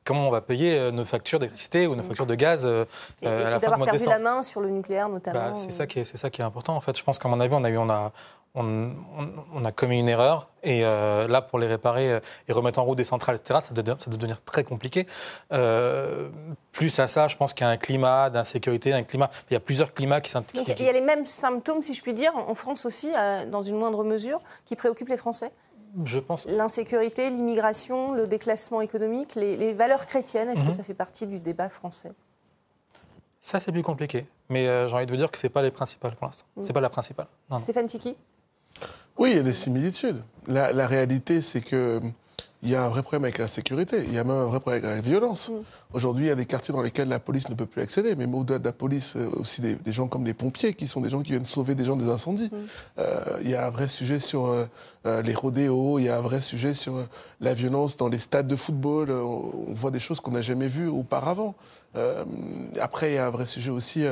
Speaker 4: comment on va payer euh, nos factures d'électricité ou nos factures de gaz euh,
Speaker 1: Et,
Speaker 4: euh, à
Speaker 1: et
Speaker 4: la fin du
Speaker 1: d'avoir
Speaker 4: mois
Speaker 1: perdu la main sur le nucléaire, notamment.
Speaker 4: Bah, c'est ça qui est, c'est ça qui est important en fait. Je pense qu'à mon avis, on a eu, on a, on, on- on a commis une erreur et euh, là pour les réparer euh, et remettre en route des centrales, etc. Ça doit devenir très compliqué. Euh, plus à ça, je pense qu'il y a un climat d'insécurité, un climat. Il y a plusieurs climats qui qui-
Speaker 1: il y a les mêmes symptômes, si je puis dire, en France aussi, euh, dans une moindre mesure, qui préoccupent les Français?
Speaker 4: Je pense.
Speaker 1: L'insécurité, l'immigration, le déclassement économique, les, valeurs chrétiennes, est-ce que mhm. ça fait partie du débat français?
Speaker 4: Ça, c'est plus compliqué. Mais euh, j'ai envie de vous dire que ce n'est pas les principales pour l'instant. Ce n'est pas la principale.
Speaker 1: Stéphane Tiki?
Speaker 6: Oui, il y a des similitudes. la réalité, c'est que il y a un vrai problème avec la sécurité, il y a même un vrai problème avec la violence. Mm. Aujourd'hui, il y a des quartiers dans lesquels la police ne peut plus accéder, mais au-delà de la police, euh, aussi des, gens comme les pompiers, qui sont des gens qui viennent sauver des gens des incendies. Mm. Euh, il y a un vrai sujet sur euh, les rodéos, il y a un vrai sujet sur la violence dans les stades de football. on voit des choses qu'on n'a jamais vues auparavant. après, il y a un vrai sujet aussi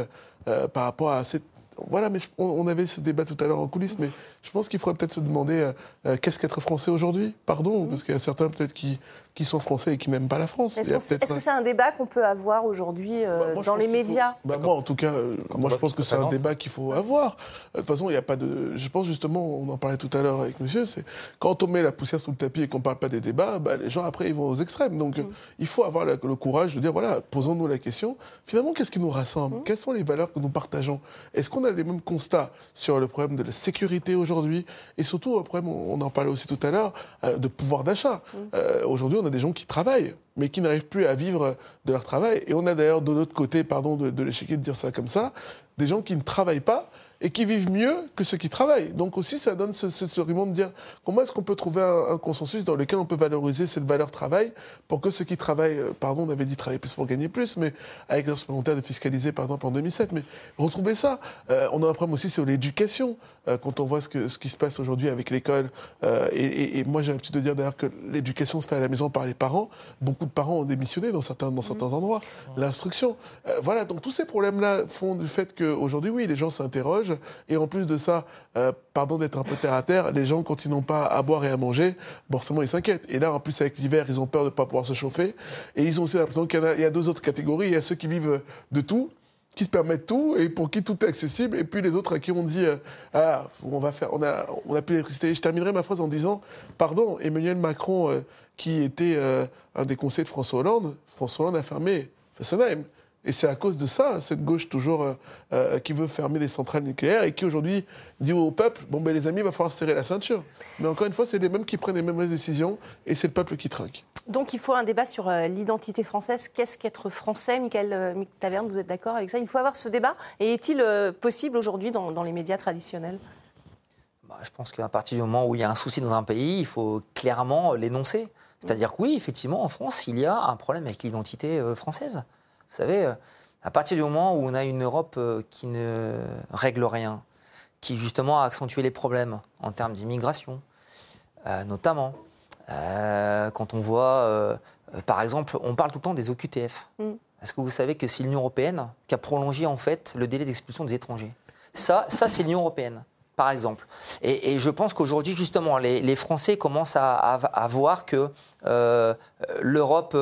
Speaker 6: par rapport à cette voilà, mais on, avait ce débat tout à l'heure en coulisses, mais je pense qu'il faudrait peut-être se demander euh, qu'est-ce qu'être français aujourd'hui? Pardon, parce qu'il y a certains peut-être qui, qui sont français et qui n'aiment pas la France.
Speaker 1: Est-ce que c'est un débat qu'on peut avoir aujourd'hui euh, bah, dans les médias
Speaker 6: bah, Moi, en tout cas, euh, moi, je pense que c'est un débat qu'il faut avoir. De toute façon, il n'y a pas de. Je pense justement, on en parlait tout à l'heure avec monsieur, c'est quand on met la poussière sous le tapis et qu'on ne parle pas des débats, bah, les gens après ils vont aux extrêmes. Donc, mm. il faut avoir le, courage de dire voilà, posons-nous la question. Finalement, qu'est-ce qui nous rassemble? Mm. Quelles sont les valeurs que nous partageons? Est-ce qu'on a les mêmes constats sur le problème de la sécurité aujourd'hui? Et surtout, un problème, on en parlait aussi tout à l'heure, euh, de pouvoir d'achat. Mm. aujourd'hui, on a des gens qui travaillent, mais qui n'arrivent plus à vivre de leur travail. Et on a d'ailleurs de l'autre côté, pardon de, de l'échiquier de dire ça comme ça, des gens qui ne travaillent pas et qui vivent mieux que ceux qui travaillent. Donc aussi, ça donne ce, ce, de dire comment est-ce qu'on peut trouver un, consensus dans lequel on peut valoriser cette valeur travail pour que ceux qui travaillent, euh, pardon, on avait dit travailler plus pour gagner plus, mais avec l'heure supplémentaire de fiscaliser, par exemple, en 2007, mais retrouver ça. Euh, on a un problème aussi sur l'éducation, euh, quand on voit ce, que, ce qui se passe aujourd'hui avec l'école. Et, et, moi, j'ai l'habitude de dire d'ailleurs que l'éducation se fait à la maison par les parents. Beaucoup de parents ont démissionné dans certains, dans certains mmh. endroits. L'instruction. voilà, donc tous ces problèmes-là font du fait qu'aujourd'hui, oui, les gens s'interrogent et en plus de ça, euh, pardon d'être un peu terre à terre, les gens, quand ils n'ont pas à boire et à manger, forcément, ils s'inquiètent. Et là, en plus, avec l'hiver, ils ont peur de ne pas pouvoir se chauffer. Et ils ont aussi l'impression qu'il y, a deux autres catégories. Il y a ceux qui vivent de tout, qui se permettent tout et pour qui tout est accessible, et puis les autres à qui on dit euh, ah on va faire on a on a plus d'électricité. Je terminerai ma phrase en disant pardon Emmanuel Macron euh, qui était un des conseillers de François Hollande, François Hollande a fermé Fessenheim. Et c'est à cause de ça, cette gauche toujours euh, euh, qui veut fermer les centrales nucléaires et qui aujourd'hui dit au peuple bon ben les amis, il va falloir serrer la ceinture. Mais encore une fois, c'est les mêmes qui prennent les mêmes décisions et c'est le peuple qui trinque.
Speaker 1: Donc il faut un débat sur euh, l'identité française. Qu'est-ce qu'être français, Michael Taverne Vous êtes d'accord avec ça? Il faut avoir ce débat. Et est-il possible aujourd'hui dans, les médias traditionnels?
Speaker 5: Bah, Je pense qu'à partir du moment où il y a un souci dans un pays, il faut clairement l'énoncer. C'est-à-dire que oui, effectivement, en France, il y a un problème avec l'identité française. Vous savez, euh, à partir du moment où on a une Europe euh, qui ne règle rien, qui justement a accentué les problèmes en termes d'immigration, euh, notamment, quand on voit, par exemple, on parle tout le temps des OQTF. Mm. Est-ce que vous savez que c'est l'Union européenne qui a prolongé en fait le délai d'expulsion des étrangers? Ça, ça c'est l'Union européenne par exemple. Et, je pense qu'aujourd'hui, justement, les, Français commencent à, voir que l'Europe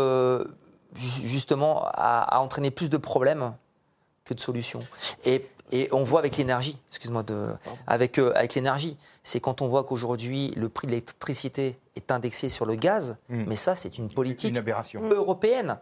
Speaker 5: justement, a, entraîné plus de problèmes que de solutions. Et, on voit avec l'énergie, excuse-moi, avec, euh, avec l'énergie, c'est quand on voit qu'aujourd'hui le prix de l'électricité est indexé sur le gaz, hmm. mais ça c'est une politique européenne.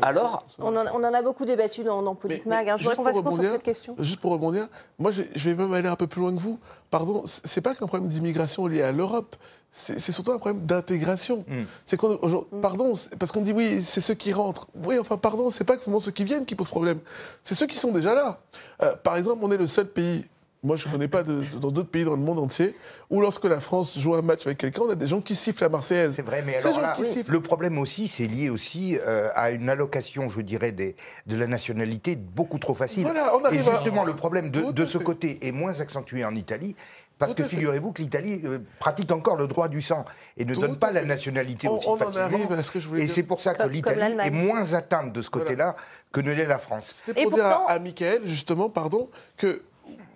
Speaker 5: Alors,
Speaker 1: on en, a beaucoup débattu dans, dans Politmag. Hein. Je voudrais qu'on fasse sur cette question.
Speaker 6: Juste pour rebondir, moi je, je vais même aller un peu plus loin que vous. Pardon, c'est pas qu'un problème d'immigration lié à l'Europe c'est surtout un problème d'intégration. Hmm. C'est hmm. pardon, parce qu'on dit oui, c'est ceux qui rentrent. Oui, enfin, pardon, c'est pas seulement ceux qui viennent qui posent problème. C'est ceux qui sont déjà là. Euh, par exemple, on est le seul pays. Moi, je ne connais pas dans d'autres pays dans le monde entier où, lorsque la France joue un match avec quelqu'un, on a des gens qui sifflent la Marseillaise.
Speaker 11: C'est vrai, mais alors là, le problème aussi, c'est lié aussi euh, à une allocation, je dirais, des, de la nationalité beaucoup trop facile. Voilà, on arrive Et justement, le problème de, de ce côté est moins accentué en Italie. Parce que figurez-vous que l'Italie euh, pratique encore le droit du sang et ne donne pas la nationalité aussi on, facilement. arrive à ce que je voulais et c'est pour ça que l'Italie est moins atteinte de ce côté-là que ne l'est la France.
Speaker 6: C'était pour dire à, à Michael, justement, pardon, que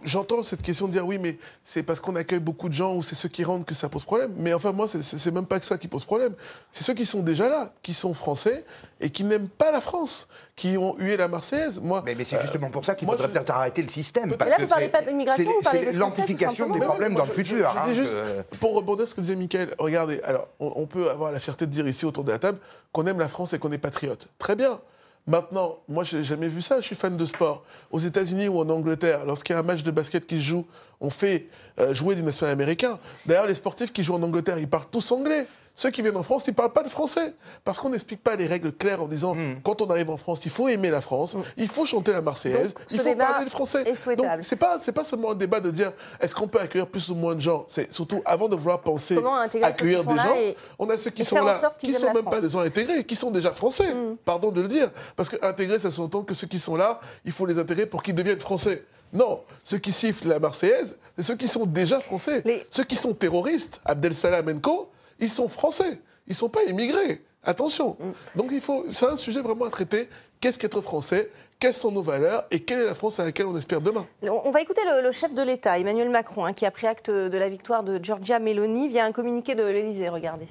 Speaker 6: j'entends cette question de dire oui, mais c'est parce qu'on accueille beaucoup de gens ou c'est ceux qui rentrent que ça pose problème. Mais enfin, moi, c'est même pas que ça qui pose problème. C'est ceux qui sont déjà là, qui sont français et qui n'aiment pas la France, qui ont hué la Marseillaise. Moi,
Speaker 11: mais, c'est justement pour ça qu'il faudrait peut-être arrêter le système.
Speaker 1: Parce là, vous ne parlez pas d'immigration, vous parlez de
Speaker 11: l'amplification des problèmes dans le futur.
Speaker 6: Hein, juste, Pour rebondir sur ce que disait Michael, regardez, alors, on, on peut avoir la fierté de dire ici autour de la table qu'on aime la France et qu'on est patriote. Très bien. Maintenant, moi, je n'ai jamais vu ça. Je suis fan de sport. Aux États-Unis ou en Angleterre, lorsqu'il y a un match de basket qui se joue, on fait euh, jouer des nationaux américains. D'ailleurs, les sportifs qui jouent en Angleterre, ils parlent tous anglais. Ceux qui viennent en France, ils ne parlent pas de français. Parce qu'on n'explique pas les règles claires en disant
Speaker 11: Hmm.
Speaker 6: quand on arrive en France, il faut aimer la France, il faut chanter la Marseillaise,
Speaker 1: Donc,
Speaker 6: il faut parler le français.
Speaker 1: est.
Speaker 6: Donc, c'est pas, c'est pas seulement un débat de dire est-ce qu'on peut accueillir plus ou moins de gens? C'est surtout avant de vouloir penser accueillir des gens,
Speaker 1: et-
Speaker 6: on a ceux qui sont là, qui
Speaker 1: aiment
Speaker 6: sont même pas des gens intégrés, qui sont déjà français.
Speaker 1: Mm.
Speaker 6: Pardon de le dire. Parce que intégrer, ça s'entend que ceux qui sont là, il faut les intégrer pour qu'ils deviennent français. Non, ceux qui sifflent la Marseillaise, c'est ceux qui sont déjà français. Ceux qui sont terroristes, Abdel Salam et Co, ils sont français. Ils ne sont pas immigrés. Attention.
Speaker 1: Mm.
Speaker 6: Donc il faut, c'est un sujet vraiment à traiter. Qu'est-ce qu'être français? Quelles sont nos valeurs? Et quelle est la France à laquelle on espère demain?
Speaker 1: On on va écouter le, le chef de l'État, Emmanuel Macron, hein, qui a pris acte de la victoire de Giorgia Meloni via un communiqué de l'Élysée. Regardez.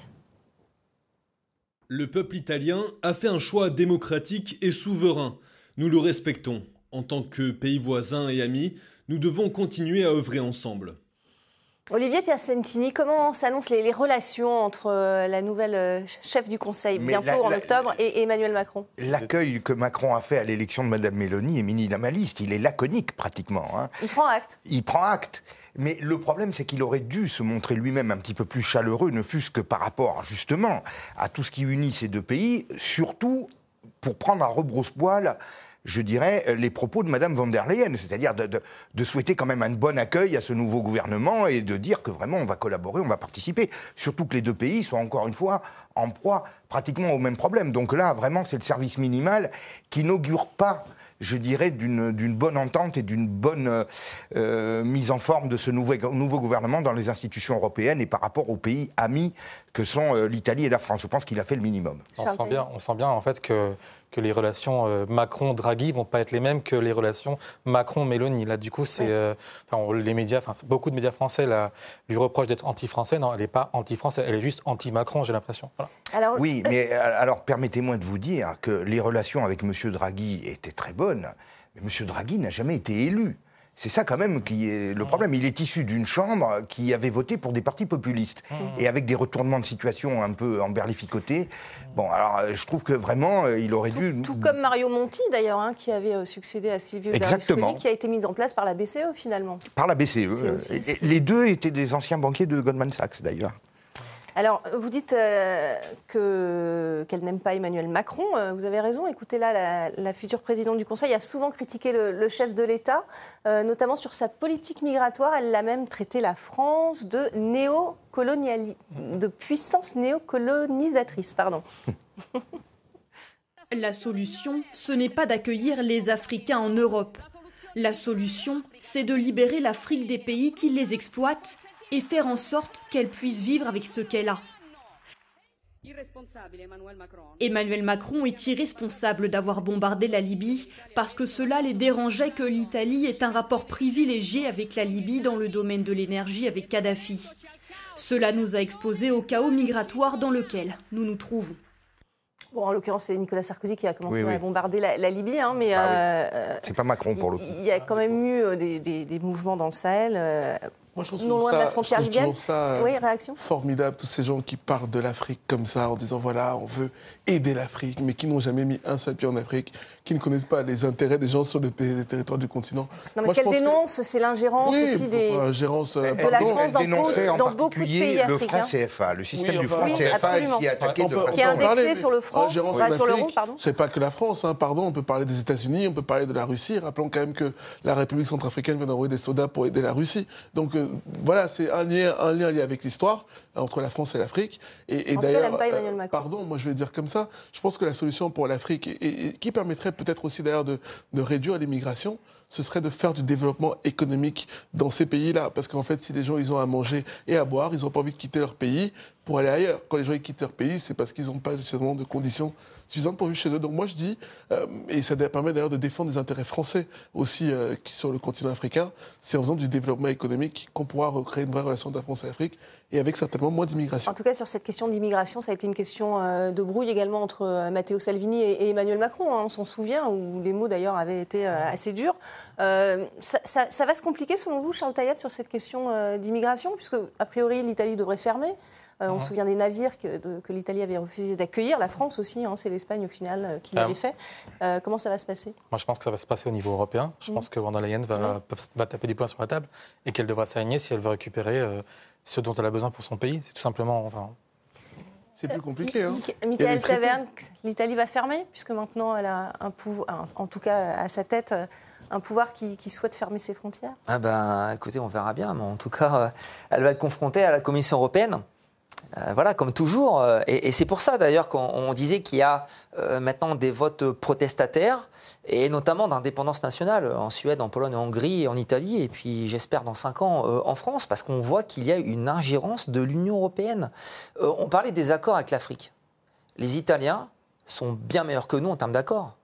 Speaker 10: Le peuple italien a fait un choix démocratique et souverain. Nous le respectons. En tant que pays voisins et amis, nous devons continuer à œuvrer ensemble.
Speaker 1: Olivier Piacentini, comment s'annoncent les, les relations entre euh, la nouvelle euh, chef du Conseil,
Speaker 11: Mais
Speaker 1: bientôt
Speaker 11: la-
Speaker 1: en
Speaker 11: la-
Speaker 1: octobre, et Emmanuel Macron?
Speaker 11: L'accueil que Macron a fait à l'élection de Mme Mélanie est minimaliste. Il est laconique pratiquement. hein.
Speaker 1: Il prend acte.
Speaker 11: Il prend acte. Mais le problème, c'est qu'il aurait dû se montrer lui-même un petit peu plus chaleureux, ne fût-ce que par rapport, justement, à tout ce qui unit ces deux pays, surtout pour prendre à rebrousse-poil, je dirais, les propos de Mme von der Leyen, c'est-à-dire de, de- de souhaiter quand même un bon accueil à ce nouveau gouvernement et de dire que vraiment on va collaborer, on va participer. Surtout que les deux pays sont encore une fois en proie pratiquement au même problème. Donc là, vraiment, c'est le service minimal qui n'augure pas je dirais, d'une bonne entente et d'une bonne euh, euh, mise en forme de ce nouveau, nouveau gouvernement dans les institutions européennes et par rapport aux pays amis que sont euh, l'Italie et la France. Je pense qu'il a fait le minimum.
Speaker 4: On sent, bien, on sent bien en fait que, que les relations euh, Macron-Draghi vont pas être les mêmes que les relations Macron-Mélanie. Là, du coup, c'est euh, enfin, les médias, enfin, beaucoup de médias français là, lui reprochent d'être anti-français. Non, elle n'est pas anti-français, elle est juste anti-Macron, j'ai l'impression. Voilà.
Speaker 1: Alors,
Speaker 11: Oui, mais euh, alors permettez-moi de vous dire que les relations avec M. Draghi étaient très bonnes, mais M. Draghi n'a jamais été élu. C'est ça quand même qui est le problème. Il est issu d'une chambre qui avait voté pour des partis populistes. Et avec des retournements de situation un peu emberlificotés. Bon, alors euh, je trouve que vraiment, euh, il aurait dû...
Speaker 1: Tout comme Mario Monti, d'ailleurs, hein, qui avait euh, succédé à Silvio. Berlusconi, qui a été mise en place par la BCE, finalement.
Speaker 11: Par la BCE.
Speaker 1: Aussi qui-
Speaker 11: les deux étaient des anciens banquiers de Goldman Sachs, d'ailleurs.
Speaker 1: Alors, vous dites euh, que- qu'elle n'aime pas Emmanuel Macron. Euh, vous avez raison. Écoutez, là, la, future présidente du Conseil a souvent critiqué le, chef de l'État, euh, notamment sur sa politique migratoire. Elle l'a même traité la France de néocoloniali- de puissance néocolonisatrice. Pardon. [laughs]
Speaker 2: La solution, ce n'est pas d'accueillir les Africains en Europe. La solution, c'est de libérer l'Afrique des pays qui les exploitent et faire en sorte qu'elle puisse vivre avec ce qu'elle a. Emmanuel Macron est irresponsable d'avoir bombardé la Libye parce que cela les dérangeait que l'Italie ait un rapport privilégié avec la Libye dans le domaine de l'énergie avec Kadhafi. Cela nous a exposés au chaos migratoire dans lequel nous nous trouvons.
Speaker 1: Bon, en l'occurrence, c'est Nicolas Sarkozy qui a commencé
Speaker 11: Oui, oui.
Speaker 1: à bombarder la, la Libye, hein, mais
Speaker 11: Ah oui.
Speaker 1: euh, euh,
Speaker 11: C'est pas Macron pour le coup.
Speaker 1: il y a quand même eu euh, des, des- des mouvements dans le Sahel, euh,
Speaker 6: Moi, je trouve
Speaker 1: non loin de la frontière libyenne.
Speaker 6: ça, euh,
Speaker 1: Oui, réaction
Speaker 6: Formidable, tous ces gens qui parlent de l'Afrique comme ça, en disant voilà, on veut aider l'Afrique, mais qui n'ont jamais mis un seul pied en Afrique, qui ne connaissent pas les intérêts des gens sur le les territoires du continent.
Speaker 1: Non, mais
Speaker 6: Moi,
Speaker 1: ce qu'elle
Speaker 6: que-
Speaker 1: dénonce, c'est l'ingérence
Speaker 6: Oui,
Speaker 1: aussi des.
Speaker 6: pour, euh, euh,
Speaker 1: de la
Speaker 6: pardon.
Speaker 1: France dans,
Speaker 11: dénonçait
Speaker 1: beaucoup-
Speaker 11: en
Speaker 1: dans beaucoup de pays
Speaker 11: particulier le
Speaker 1: africains.
Speaker 11: franc CFA, le système
Speaker 6: Oui,
Speaker 11: du franc
Speaker 1: Oui,
Speaker 11: CFA, s'y est attaquée
Speaker 6: On
Speaker 11: de.
Speaker 1: Qui est indexé sur le franc, enfin, sur l'euro, pardon.
Speaker 6: C'est pas que la France, hein, pardon. On peut parler des États-Unis, on peut parler de la Russie. Rappelons quand même que la République centrafricaine vient d'envoyer des soldats pour aider la Russie. Donc euh, voilà, c'est un lien, un lien lié avec l'histoire euh, entre la France et l'Afrique. Et, d'ailleurs,
Speaker 1: elle aime pas Emmanuel Macron.
Speaker 6: pardon, moi je vais dire comme ça. Je pense que la solution pour l'Afrique, et, qui permettrait peut-être aussi d'ailleurs de, réduire l'immigration, ce serait de faire du développement économique dans ces pays-là. Parce qu'en fait, si les gens ont à manger et à boire, ils n'ont pas envie de quitter leur pays pour aller ailleurs. Quand les gens quittent leur pays, c'est parce qu'ils n'ont pas suffisamment de conditions suffisantes pour chez eux. Donc moi je dis, euh, et ça permet d'ailleurs de défendre des intérêts français aussi euh, sur le continent africain, c'est en faisant du développement économique qu'on pourra recréer une vraie relation de la France et l'Afrique, et avec certainement moins d'immigration.
Speaker 1: En tout cas, sur cette question d'immigration, ça a été une question euh, de brouille également entre Matteo Salvini et, Emmanuel Macron. hein, on s'en souvient, où les mots d'ailleurs avaient été assez durs. Ça, va se compliquer selon vous, Charles Taillab, sur cette question d'immigration, puisque a priori l'Italie devrait fermer. On se souvient des navires que, que l'Italie avait refusé d'accueillir. La France aussi, hein, c'est l'Espagne au final qui l'avait fait. comment ça va se passer?
Speaker 4: Moi, je pense que ça va se passer au niveau européen. Je mm. pense que Van der Leyen va, va, taper du poing sur la table et qu'elle devra s'aligner si elle veut récupérer ce dont elle a besoin pour son pays. C'est tout simplement. Enfin,
Speaker 6: c'est plus compliqué. Hein.
Speaker 1: Michael Taverne, l'Italie va fermer, puisque maintenant elle a un pouvoir, en tout cas à sa tête, un pouvoir qui, souhaite fermer ses frontières
Speaker 5: Ah ben, écoutez, on verra bien, mais en tout cas, euh, elle va être confrontée à la Commission européenne. Euh, voilà, comme toujours. Euh, et, c'est pour ça d'ailleurs qu'on disait qu'il y a maintenant des votes protestataires et notamment d'indépendance nationale en Suède, en Pologne, en Hongrie, en Italie, et puis j'espère dans cinq ans euh, en France, parce qu'on voit qu'il y a une ingérence de l'Union européenne. Euh, on parlait des accords avec l'Afrique. Les Italiens sont bien meilleurs que nous en termes d'accords.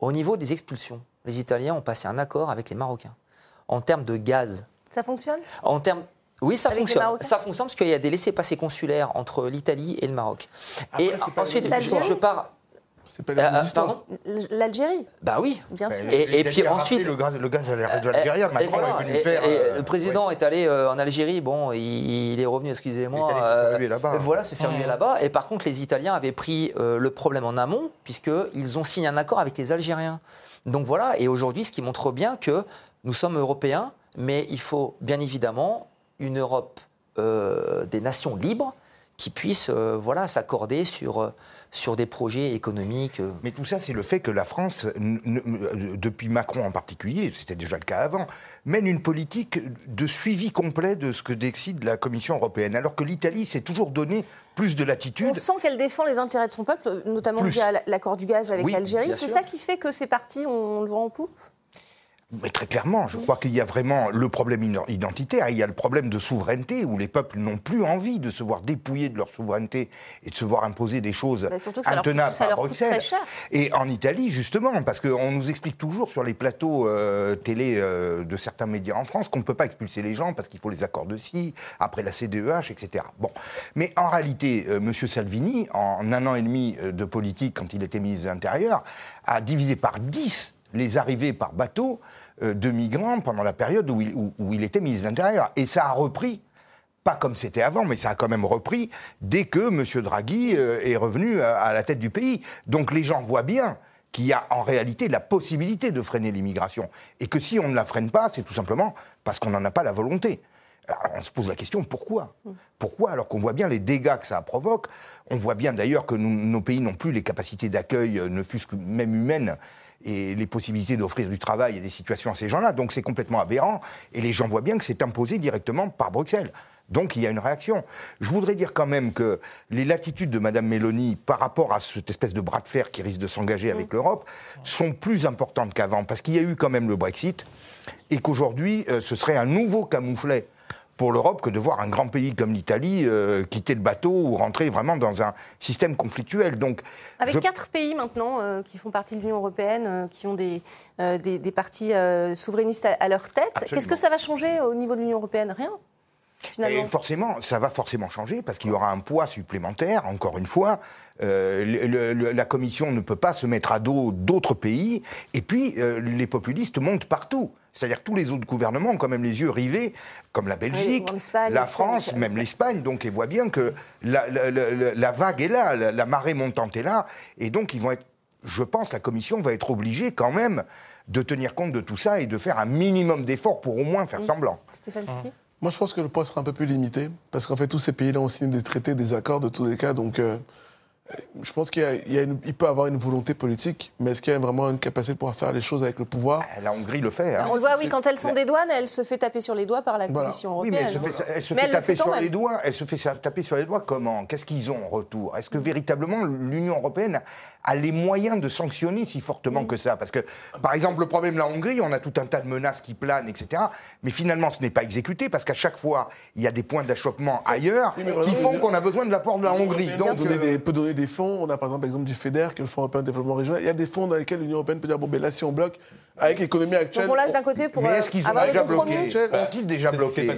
Speaker 5: Au niveau des expulsions, les Italiens ont passé un accord avec les Marocains. En termes de gaz.
Speaker 1: Ça fonctionne?
Speaker 5: En termes oui, ça fonctionne. Ça fonctionne parce qu'il y a des laissés-passer consulaires entre l'Italie et le Maroc. et ensuite, je, je, pars.
Speaker 6: C'est pas euh, pardon
Speaker 1: L'Algérie
Speaker 5: Bah oui.
Speaker 1: Bien sûr.
Speaker 5: Et, puis ensuite.
Speaker 11: Le gaz, le gaz de l'Algérie, Macron est venu faire.
Speaker 5: le président est allé euh, en Algérie, bon, il, est revenu, excusez-moi.
Speaker 11: Il est allé se faire
Speaker 5: Voilà, se faire mmh. là-bas. Et par contre, les Italiens avaient pris euh, le problème en amont, puisqu'ils ont signé un accord avec les Algériens. Donc voilà, et aujourd'hui, ce qui montre bien que nous sommes européens, mais il faut bien évidemment une Europe des nations libres qui puissent voilà, s'accorder sur sur des projets économiques. Euh.
Speaker 11: Mais tout ça, c'est le fait que la France, depuis Macron en particulier, c'était déjà le cas avant, mène une politique de suivi complet de ce que décide la Commission européenne, alors que l'Italie s'est toujours donné plus de latitude.
Speaker 1: On sent qu'elle défend les intérêts de son peuple, notamment via l'accord du gaz avec l'Algérie. C'est ça qui fait que ces partis ont le vent en poupe?
Speaker 11: Mais très clairement, je crois qu'il y a vraiment le problème identitaire, il y a le problème de souveraineté, où les peuples n'ont plus envie de se voir dépouillés de leur souveraineté et de se voir imposer des choses intenables par Bruxelles. Et en Italie, justement, parce qu'on nous explique toujours sur les plateaux euh, télé euh, de certains médias en France qu'on ne peut pas expulser les gens parce qu'il faut les accords de si, après la CDEH, etc. Bon. Mais en réalité, euh, M. Salvini, en un an et demi de politique, quand il était ministre de l'Intérieur, a divisé par 10 les arrivées par bateau euh, de migrants pendant la période où il, était ministre de l'Intérieur. Et ça a repris pas comme c'était avant, mais ça a quand même repris dès que M. Draghi euh, est revenu à, la tête du pays. Donc les gens voient bien qu'il y a en réalité la possibilité de freiner l'immigration. Et que si on ne la freine pas, c'est tout simplement parce qu'on n'en a pas la volonté. Alors on se pose la question pourquoi? Pourquoi alors qu'on voit bien les dégâts que ça provoque? On voit bien d'ailleurs que nos pays n'ont plus les capacités d'accueil, euh, ne fût-ce que même humaines, et les possibilités d'offrir du travail et des situations à ces gens-là. Donc c'est complètement aberrant. Et les gens voient bien que c'est imposé directement par Bruxelles. Donc il y a une réaction. Je voudrais dire quand même que les latitudes de Mme Mélanie par rapport à cette espèce de bras de fer qui risque de s'engager avec mm. l'Europe sont plus importantes qu'avant, parce qu'il y a eu quand même le Brexit, et qu'aujourd'hui, euh, ce serait un nouveau camouflet pour l'Europe que de voir un grand pays comme l'Italie euh, quitter le bateau ou rentrer vraiment dans un système conflictuel. Donc,
Speaker 1: Avec quatre pays maintenant euh, qui font partie de l'Union européenne, euh, qui ont des, des, partis souverainistes à, leur tête, qu'est-ce que ça va changer au niveau de l'Union européenne? Rien
Speaker 11: et forcément, ça va forcément changer parce qu'il y aura un poids supplémentaire, encore une fois. la Commission ne peut pas se mettre à dos d'autres pays. Et puis, les populistes montent partout. C'est-à-dire que tous les autres gouvernements ont quand même les yeux rivés, comme la Belgique, la France, même l'Espagne. Donc ils voient bien que la, vague est là, la, marée montante est là. Et donc ils vont être, je pense, la Commission va être obligée quand même de tenir compte de tout ça et de faire un minimum d'efforts pour au moins faire semblant.
Speaker 1: Stéphane
Speaker 6: Moi, je pense que le poids sera un peu plus limité, parce qu'en fait, tous ces pays-là ont signé des traités, des accords de tous les cas, donc euh, je pense qu'il peut avoir une volonté politique, mais est-ce qu'il y a vraiment une capacité pour faire les choses avec le pouvoir
Speaker 11: La Hongrie le fait. Hein.
Speaker 1: On le voit, oui, quand elle sont des douanes, elle se fait taper sur les doigts par la Commission européenne.
Speaker 11: Oui, mais elle se fait, taper sur les doigts. Elle se fait taper sur les doigts comment? Qu'est-ce qu'ils ont en retour? Est-ce que véritablement l'Union européenne a les moyens de sanctionner si fortement que ça Parce que, par exemple, le problème de la Hongrie, on a tout un tas de menaces qui planent, etc. Mais finalement, ce n'est pas exécuté parce qu'à chaque fois, il y a des points d'achoppement ailleurs qui font qu'on a besoin de l'apport de la Hongrie.
Speaker 6: Donc, on peut donner des fonds. On a par exemple l'exemple du FEDER, qui est le Fonds européen de développement régional. Il y a des fonds dans lesquels l'Union européenne peut dire bon, ben là, si on bloque, avec l'économie actuelle.
Speaker 1: Donc on lâche d'un côté pour.
Speaker 11: Mais est-ce qu'ils ont déjà bloqué Ont-ils déjà bloqué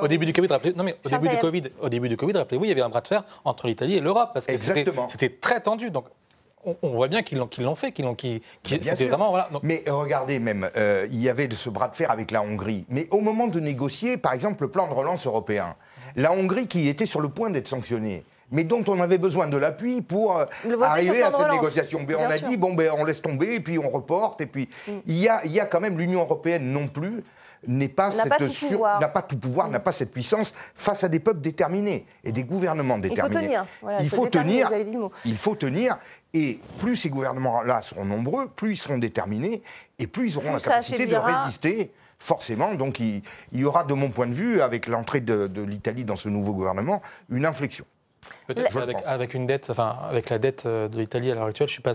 Speaker 4: Au début du Covid, rappelez, non mais au début du Covid, au début du Covid, rappelez-vous, il y avait un bras de fer entre l'Italie et l'Europe parce que c'était très tendu. Donc on, voit bien qu'ils l'ont fait, qu'ils l'ont, c'était vraiment voilà.
Speaker 11: Mais regardez même, euh, il y avait de ce bras de fer avec la Hongrie. Mais au moment de négocier, par exemple, le plan de relance européen, La Hongrie qui était sur le point d'être sanctionnée mais dont on avait besoin de l'appui pour euh, arriver à cette
Speaker 1: relance.
Speaker 11: négociation. Mais on a
Speaker 1: sûr.
Speaker 11: dit, bon, ben, on laisse tomber, et puis on reporte, et puis
Speaker 1: Mm.
Speaker 11: il, y a, il y a quand même l'Union européenne non plus n'est pas
Speaker 1: N'a
Speaker 11: cette
Speaker 1: pas tout
Speaker 11: sur-
Speaker 1: pouvoir. Mm.
Speaker 11: n'a pas tout pouvoir, n'a pas cette puissance face à des peuples déterminés et des gouvernements
Speaker 1: Il faut
Speaker 11: déterminés.
Speaker 1: tenir. Voilà,
Speaker 11: il
Speaker 1: faut
Speaker 11: tenir.
Speaker 1: vous avez dit le mot.
Speaker 11: Il faut tenir. Et plus ces gouvernements-là seront nombreux, plus ils seront déterminés, et plus ils auront
Speaker 1: Plus
Speaker 11: la capacité de résister. Forcément, donc il, il y aura, de mon point de vue, avec l'entrée de, de l'Italie dans ce nouveau gouvernement, une inflexion.
Speaker 4: Peut-être avec, une dette, enfin avec la dette euh, de l'Italie à l'heure actuelle, je suis pas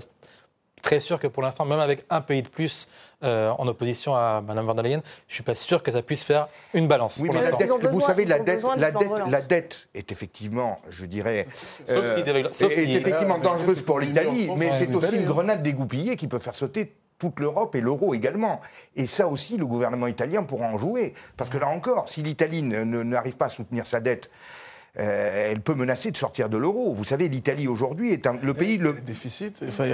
Speaker 4: très sûr que pour l'instant, même avec un pays de plus euh, en opposition à Mme von der Leyen, je suis pas sûr que ça puisse faire une balance.
Speaker 11: Oui,
Speaker 4: pour
Speaker 11: mais la dette, vous savez, la dette, la, dette,
Speaker 1: relance.
Speaker 11: la dette est effectivement, je dirais,
Speaker 4: Sauf
Speaker 11: euh,
Speaker 4: sauf
Speaker 11: est effectivement
Speaker 6: Ah,
Speaker 11: dangereuse pour l'Italie, mais c'est aussi une grenade dégoupillée qui peut faire sauter toute l'Europe et l'euro également. Et ça aussi, le gouvernement italien pourra en jouer. Parce que là encore, si l'Italie ne- ne- n'arrive pas à soutenir sa dette, euh, elle peut menacer de sortir de l'euro. Vous savez, l'Italie aujourd'hui est un- le pays le,
Speaker 6: déficit. Enfin,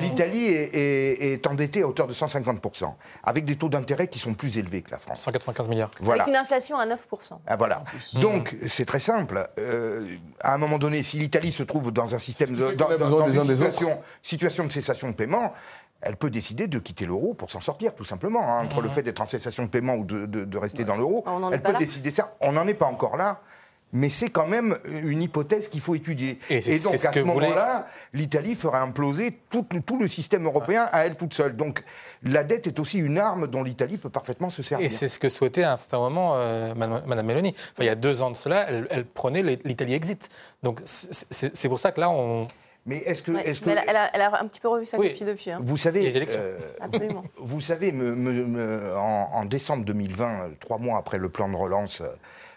Speaker 11: L'Italie est, est- est endettée à hauteur de 150%, avec des taux d'intérêt qui sont plus élevés que la France.
Speaker 4: 195 milliards.
Speaker 11: Voilà.
Speaker 1: Avec une inflation à 9%.
Speaker 11: Ah, voilà. Donc, c'est très simple. Euh, à un moment donné, si l'Italie se trouve dans un système de, dans, une situation, situation de cessation de paiement, elle peut décider de quitter l'euro pour s'en sortir, tout simplement. hein. Entre le fait d'être en cessation de paiement ou de, de- de rester dans l'euro,
Speaker 1: est
Speaker 11: elle peut
Speaker 1: là.
Speaker 11: décider ça. On n'en est pas encore là. Mais c'est quand même une hypothèse qu'il faut étudier.
Speaker 4: Et
Speaker 11: donc,
Speaker 4: ce
Speaker 11: à ce moment-là, l'Italie ferait imploser tout, le- tout le système européen à elle toute seule. Donc, la dette est aussi une arme dont l'Italie peut parfaitement se servir.
Speaker 4: Et c'est ce que souhaitait à un certain moment euh, Madame Madame Meloni. Enfin, il y a deux ans de cela, elle, elle prenait l'Italie exit. Donc c'est- pour ça que là, on,
Speaker 11: Mais est-ce que,
Speaker 1: Ouais,
Speaker 11: est-ce que
Speaker 1: mais elle, a, elle a- elle a un petit peu revu sa
Speaker 4: Oui.
Speaker 1: copie depuis. hein.
Speaker 11: vous savez,
Speaker 4: Les élections.
Speaker 11: euh,
Speaker 1: Absolument.
Speaker 11: Vous savez, me- me- me- en, en décembre 2020, euh, trois mois après le plan de relance, euh,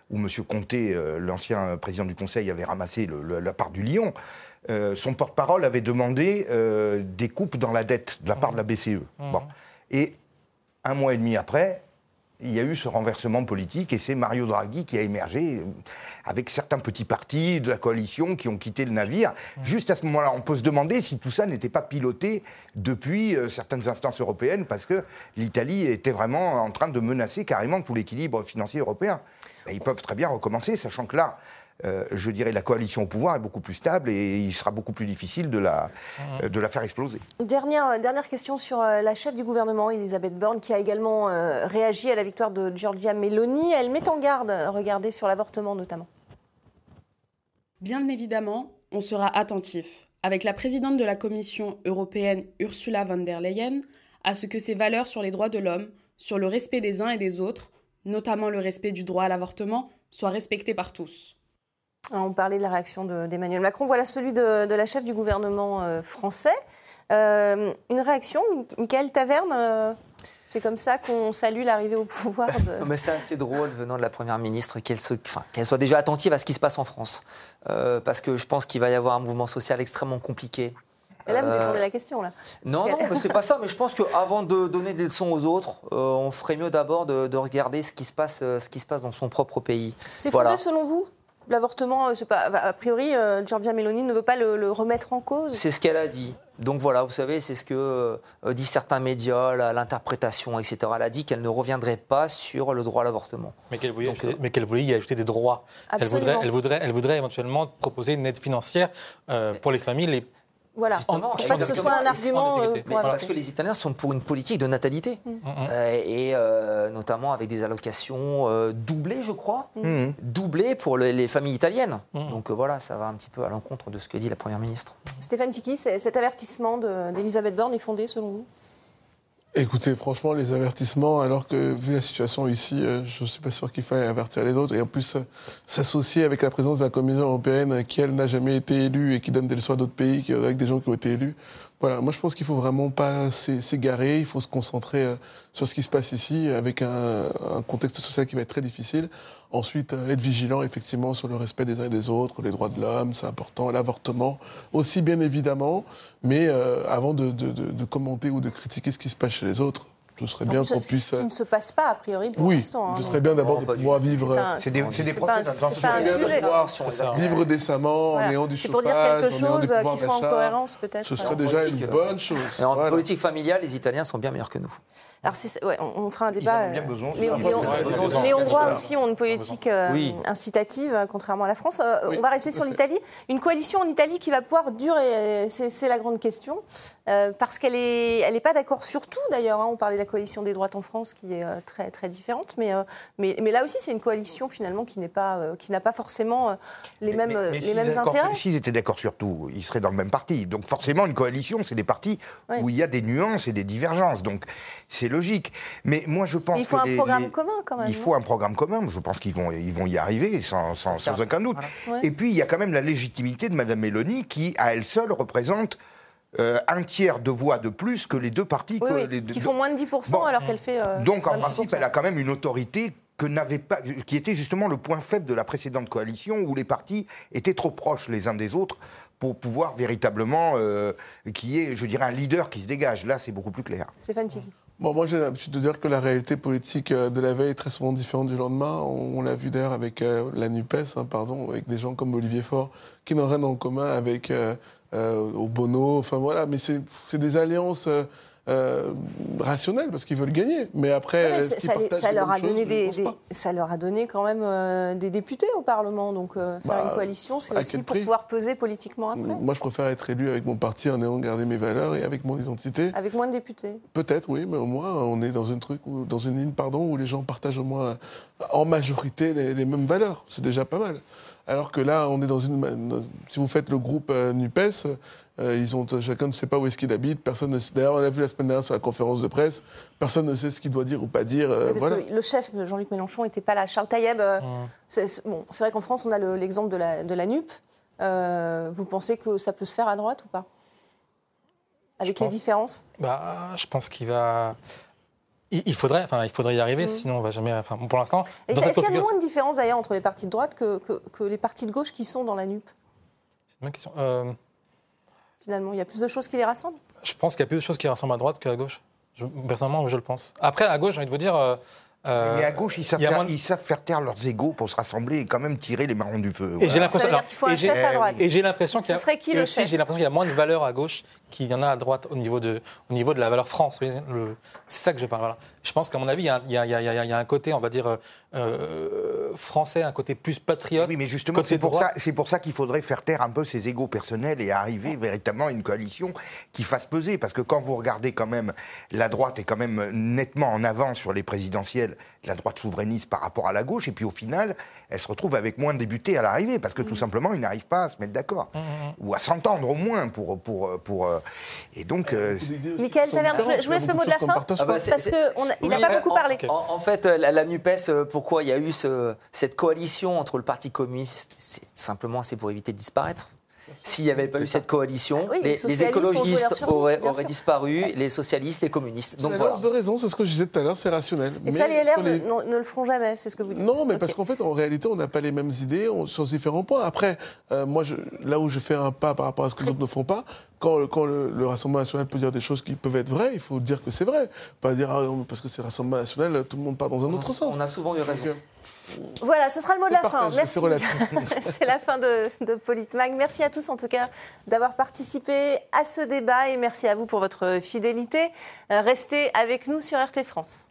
Speaker 11: où M. Comté, euh, l'ancien président du Conseil, avait ramassé le- le- la part du lion, euh, son porte-parole avait demandé euh, des coupes dans la dette de la part de la BCE. Bon. Et un mois et demi après, il y a eu ce renversement politique et c'est Mario Draghi qui a émergé euh, avec certains petits partis de la coalition qui ont quitté le navire. Juste à ce moment-là, on peut se demander si tout ça n'était pas piloté depuis euh, certaines instances européennes parce que l'Italie était vraiment en train de menacer carrément tout l'équilibre financier européen. Ben, ils peuvent très bien recommencer, sachant que là, euh, je dirais, la coalition au pouvoir est beaucoup plus stable et il sera beaucoup plus difficile de la, euh, de la faire exploser.
Speaker 1: Dernière, dernière question sur euh, la chef du gouvernement, Elisabeth Borne, qui a également euh, réagi à la victoire de Giorgia Meloni. Elle met en garde, regardez, sur l'avortement notamment.
Speaker 7: Bien évidemment, on sera attentif, avec la présidente de la Commission européenne Ursula von der Leyen, à ce que ces valeurs sur les droits de l'homme, sur le respect des uns et des autres, notamment le respect du droit à l'avortement, soient respectées par tous.
Speaker 1: Ah, On parlait de la réaction de- d'Emmanuel Macron. Voilà celui de, de la chef du gouvernement euh, français. Euh, une réaction, Michael Taverne euh, C'est comme ça qu'on salue l'arrivée au pouvoir de... [laughs]
Speaker 5: Non, mais c'est assez drôle venant de la Première ministre qu'elle se- enfin, qu'elle soit déjà attentive à ce qui se passe en France. Parce que je pense qu'il va y avoir un mouvement social extrêmement compliqué.
Speaker 1: Et là, vous détournez la question, là.
Speaker 5: Non,
Speaker 1: Parce
Speaker 5: non,
Speaker 1: que-
Speaker 5: c'est pas ça. Mais je pense qu'avant de donner des leçons aux autres, on ferait mieux d'abord de, de regarder ce qui, se passe, ce qui se passe dans son propre pays.
Speaker 1: C'est fondé
Speaker 5: Voilà.
Speaker 1: selon vous? L'avortement, euh, a priori, euh, Giorgia Meloni ne veut pas le, le remettre en cause.
Speaker 5: C'est ce qu'elle a dit. Donc voilà, vous savez, c'est ce que euh, disent certains médias, l'interprétation, etc. Elle a dit qu'elle ne reviendrait pas sur le droit à l'avortement.
Speaker 4: mais qu'elle voulait, mais qu'elle voulait y ajouter des droits. Elle
Speaker 1: Absolument.
Speaker 4: voudrait, elle, voudrait, elle voudrait éventuellement proposer une aide financière euh, pour les familles les
Speaker 1: Voilà.
Speaker 5: Justement,
Speaker 1: Pour pas que ce soit un argument
Speaker 4: En
Speaker 1: euh, pour
Speaker 5: parce que les Italiens sont pour une politique de natalité.
Speaker 1: Mm.
Speaker 5: Euh, et euh, notamment avec des allocations euh, doublées, je crois.
Speaker 11: Mhm.
Speaker 5: Doublées pour les, les familles italiennes.
Speaker 4: Mhm.
Speaker 5: Donc euh, voilà, ça va un petit peu à l'encontre de ce que dit la Première ministre.
Speaker 1: Stéphane Tiki, cet avertissement de- d'Elisabeth Borne est fondé selon vous?
Speaker 6: Écoutez, franchement, les avertissements, alors que vu la situation ici, euh, je ne suis pas sûr qu'il faille avertir les autres. Et en plus, euh, s'associer avec la présence de la Commission européenne, euh, qui, elle, n'a jamais été élue et qui donne des leçons à d'autres pays, avec des gens qui ont été élus. Voilà, moi je pense qu'il faut vraiment pas s'é- s'égarer, il faut se concentrer sur ce qui se passe ici, avec un contexte social qui va être très difficile. Ensuite, euh, être vigilant effectivement sur le respect des uns et des autres, les droits de l'homme, c'est important, l'avortement aussi bien évidemment, mais euh, avant de, de- de- de commenter ou de critiquer ce qui se passe chez les autres, ce serait bien
Speaker 1: Ce-
Speaker 6: qu'on
Speaker 1: ce
Speaker 6: puisse...
Speaker 1: qui ne se passe pas, a priori, pour
Speaker 6: Oui,
Speaker 1: l'instant. hein.
Speaker 6: ce serait bien d'abord de pouvoir vivre,
Speaker 1: C'est
Speaker 11: des- c'est des
Speaker 1: c'est
Speaker 11: procès ce
Speaker 6: vivre décemment
Speaker 1: Voilà.
Speaker 6: en ayant du
Speaker 1: C'est pour dire
Speaker 6: chauffage,
Speaker 1: quelque
Speaker 6: en ayant
Speaker 1: chose euh, qui sera en cohérence, peut-être.
Speaker 6: Ce serait déjà une
Speaker 5: euh,
Speaker 6: bonne chose.
Speaker 5: Et en politique familiale, les Italiens sont bien meilleurs que nous.
Speaker 1: Alors, ouais, on, fera un débat.
Speaker 11: Ils bien besoin.
Speaker 1: Les, Hongrois aussi ont une politique incitative, contrairement à la France. on va rester sur l'Italie. Une coalition en Italie qui va pouvoir durer, c'est la grande question, parce qu'elle n'est elle est pas d'accord sur tout d'ailleurs. Hein. On parlait de la coalition des droites en France qui est très, très différente, mais, mais, mais là aussi c'est une coalition finalement qui n'est pas, qui n'a pas forcément les mêmes, les mêmes intérêts.
Speaker 11: S'ils étaient d'accord sur tout, ils seraient dans le même parti. Donc forcément, une coalition, c'est des partis où il y a des nuances et des divergences. Donc c'est logique. Mais moi, je pense
Speaker 1: il faut un programme commun quand même.
Speaker 11: Il faut un programme commun. Je pense qu'ils vont, ils vont y arriver sans, sans, aucun doute. Et puis il y a quand même la légitimité de Mme Mélanie qui, à elle seule, représente euh, un tiers de voix de plus que les deux partis.
Speaker 1: qui font moins de 10% alors qu'elle fait. Euh,
Speaker 11: donc en principe, elle a quand même une autorité que n'avait pas, qui était justement le point faible de la précédente coalition où les partis étaient trop proches les uns des autres pour pouvoir véritablement euh, qu'il y ait, je dirais, un leader qui se dégage. Là, c'est beaucoup plus clair.
Speaker 1: Stéphane Tigui.
Speaker 6: Bon, moi, j'ai l'habitude de dire que la réalité politique euh, de la veille est très souvent différente du lendemain. On, l'a vu d'ailleurs avec euh, la NUPES, hein, pardon, avec des gens comme Olivier Faure, qui n'ont rien en commun avec euh, Bono. Enfin, voilà, mais c'est des alliances euh, rationnel parce qu'ils veulent gagner. Mais après,
Speaker 1: ça, leur a donné des, ça leur a donné quand même euh, des députés au Parlement. Donc euh, faire une bah, coalition, c'est aussi pour pouvoir peser politiquement après.
Speaker 6: Moi, je préfère être élu avec mon parti en ayant gardé mes valeurs et avec mon identité.
Speaker 1: Avec moins de députés.
Speaker 6: Peut-être, oui, mais au moins on est dans un truc où, dans une ligne, pardon, où les gens partagent au moins en majorité les, les mêmes valeurs. C'est déjà pas mal. Alors que là, on est dans une. Si vous faites le groupe Nupes euh, ils ont, chacun ne sait pas où est-ce qu'il habite. Personne ne D'ailleurs, on l'a vu la semaine dernière sur la conférence de presse. Personne ne sait ce qu'il doit dire ou pas dire.
Speaker 1: Euh, parce que le chef, Jean-Luc Mélenchon, n'était pas là. Charles Taïeb, euh, c'est bon, vrai qu'en France, on a l'exemple de, la, de la NUP. vous pensez que ça peut se faire à droite ou pas? Avec les différences?
Speaker 4: Bah, Je pense qu'il va. Il faudrait, enfin, il faudrait y arriver, mmh. sinon on va jamais. Enfin, pour l'instant.
Speaker 1: Est-ce qu'il y a moins de différence d'ailleurs entre les partis de droite que, que, que, les partis de gauche qui sont dans la NUP
Speaker 4: C'est une bonne question
Speaker 1: finalement Il y a plus de choses qui les rassemblent?
Speaker 4: Je pense qu'il y a plus de choses qui rassemblent à droite qu'à gauche. personnellement, je le pense. Après, à gauche, j'ai envie de vous dire. Euh,
Speaker 11: mais à gauche, ils savent, faire, ils savent, faire, taire leurs égaux pour se rassembler et quand même tirer les marrons du feu.
Speaker 4: Et j'ai l'impression
Speaker 1: qu'il
Speaker 4: Et j'ai l'impression qu'il y, a moins de valeur à gauche qu'il y en a à droite au niveau de, au niveau de la valeur France. C'est ça que je parle. Je pense qu'à mon avis, il y, a, un côté, on va dire, euh, français, un côté plus patriote.
Speaker 11: Oui, mais justement, c'est pour, ça, pour ça qu'il faudrait faire taire un peu ses égaux personnels et arriver véritablement à une coalition qui fasse peser. Parce que quand vous regardez quand même, la droite est quand même nettement en avance sur les présidentielles, la droite souverainiste par rapport à la gauche, et puis au final, elle se retrouve avec moins de députés à l'arrivée, parce que tout simplement, ils n'arrivent pas à se mettre d'accord. Mmh, mmh, mmh. Ou à s'entendre au moins pour, pour, pour, euh, et donc. Euh,
Speaker 1: Michael je vous laisse le mot de la fin. Ah bah, parce qu'il n'a pas beaucoup parlé.
Speaker 5: En, fait, la, la, NUPES, euh, pourquoi il y a eu ce, cette coalition entre le Parti communiste C'est simplement c'est pour éviter de disparaître. S'il n'y avait pas eu cette coalition, les, écologistes auraient, disparu, les socialistes, les communistes.
Speaker 6: Donc voilà. de raison, c'est ce que je disais tout à l'heure, c'est rationnel.
Speaker 1: Et ça, les LR ne, le feront jamais, c'est ce que vous dites.
Speaker 6: Non, mais parce qu'en fait, en réalité, on n'a pas les mêmes idées sur différents points. Après, euh, moi, je, là où je fais un pas par rapport à ce que les autres ne font pas, quand, quand le, Rassemblement national peut dire des choses qui peuvent être vraies, il faut dire que c'est vrai. Pas dire, ah, parce que c'est le Rassemblement national, tout le monde part dans un autre sens.
Speaker 5: On a souvent eu raison.
Speaker 1: Voilà, ce sera le mot de la fin. Merci. [laughs] C'est la fin de, de Politmag. Merci à tous en tout cas d'avoir participé à ce débat et merci à vous pour votre fidélité. Euh, restez avec nous sur RT France.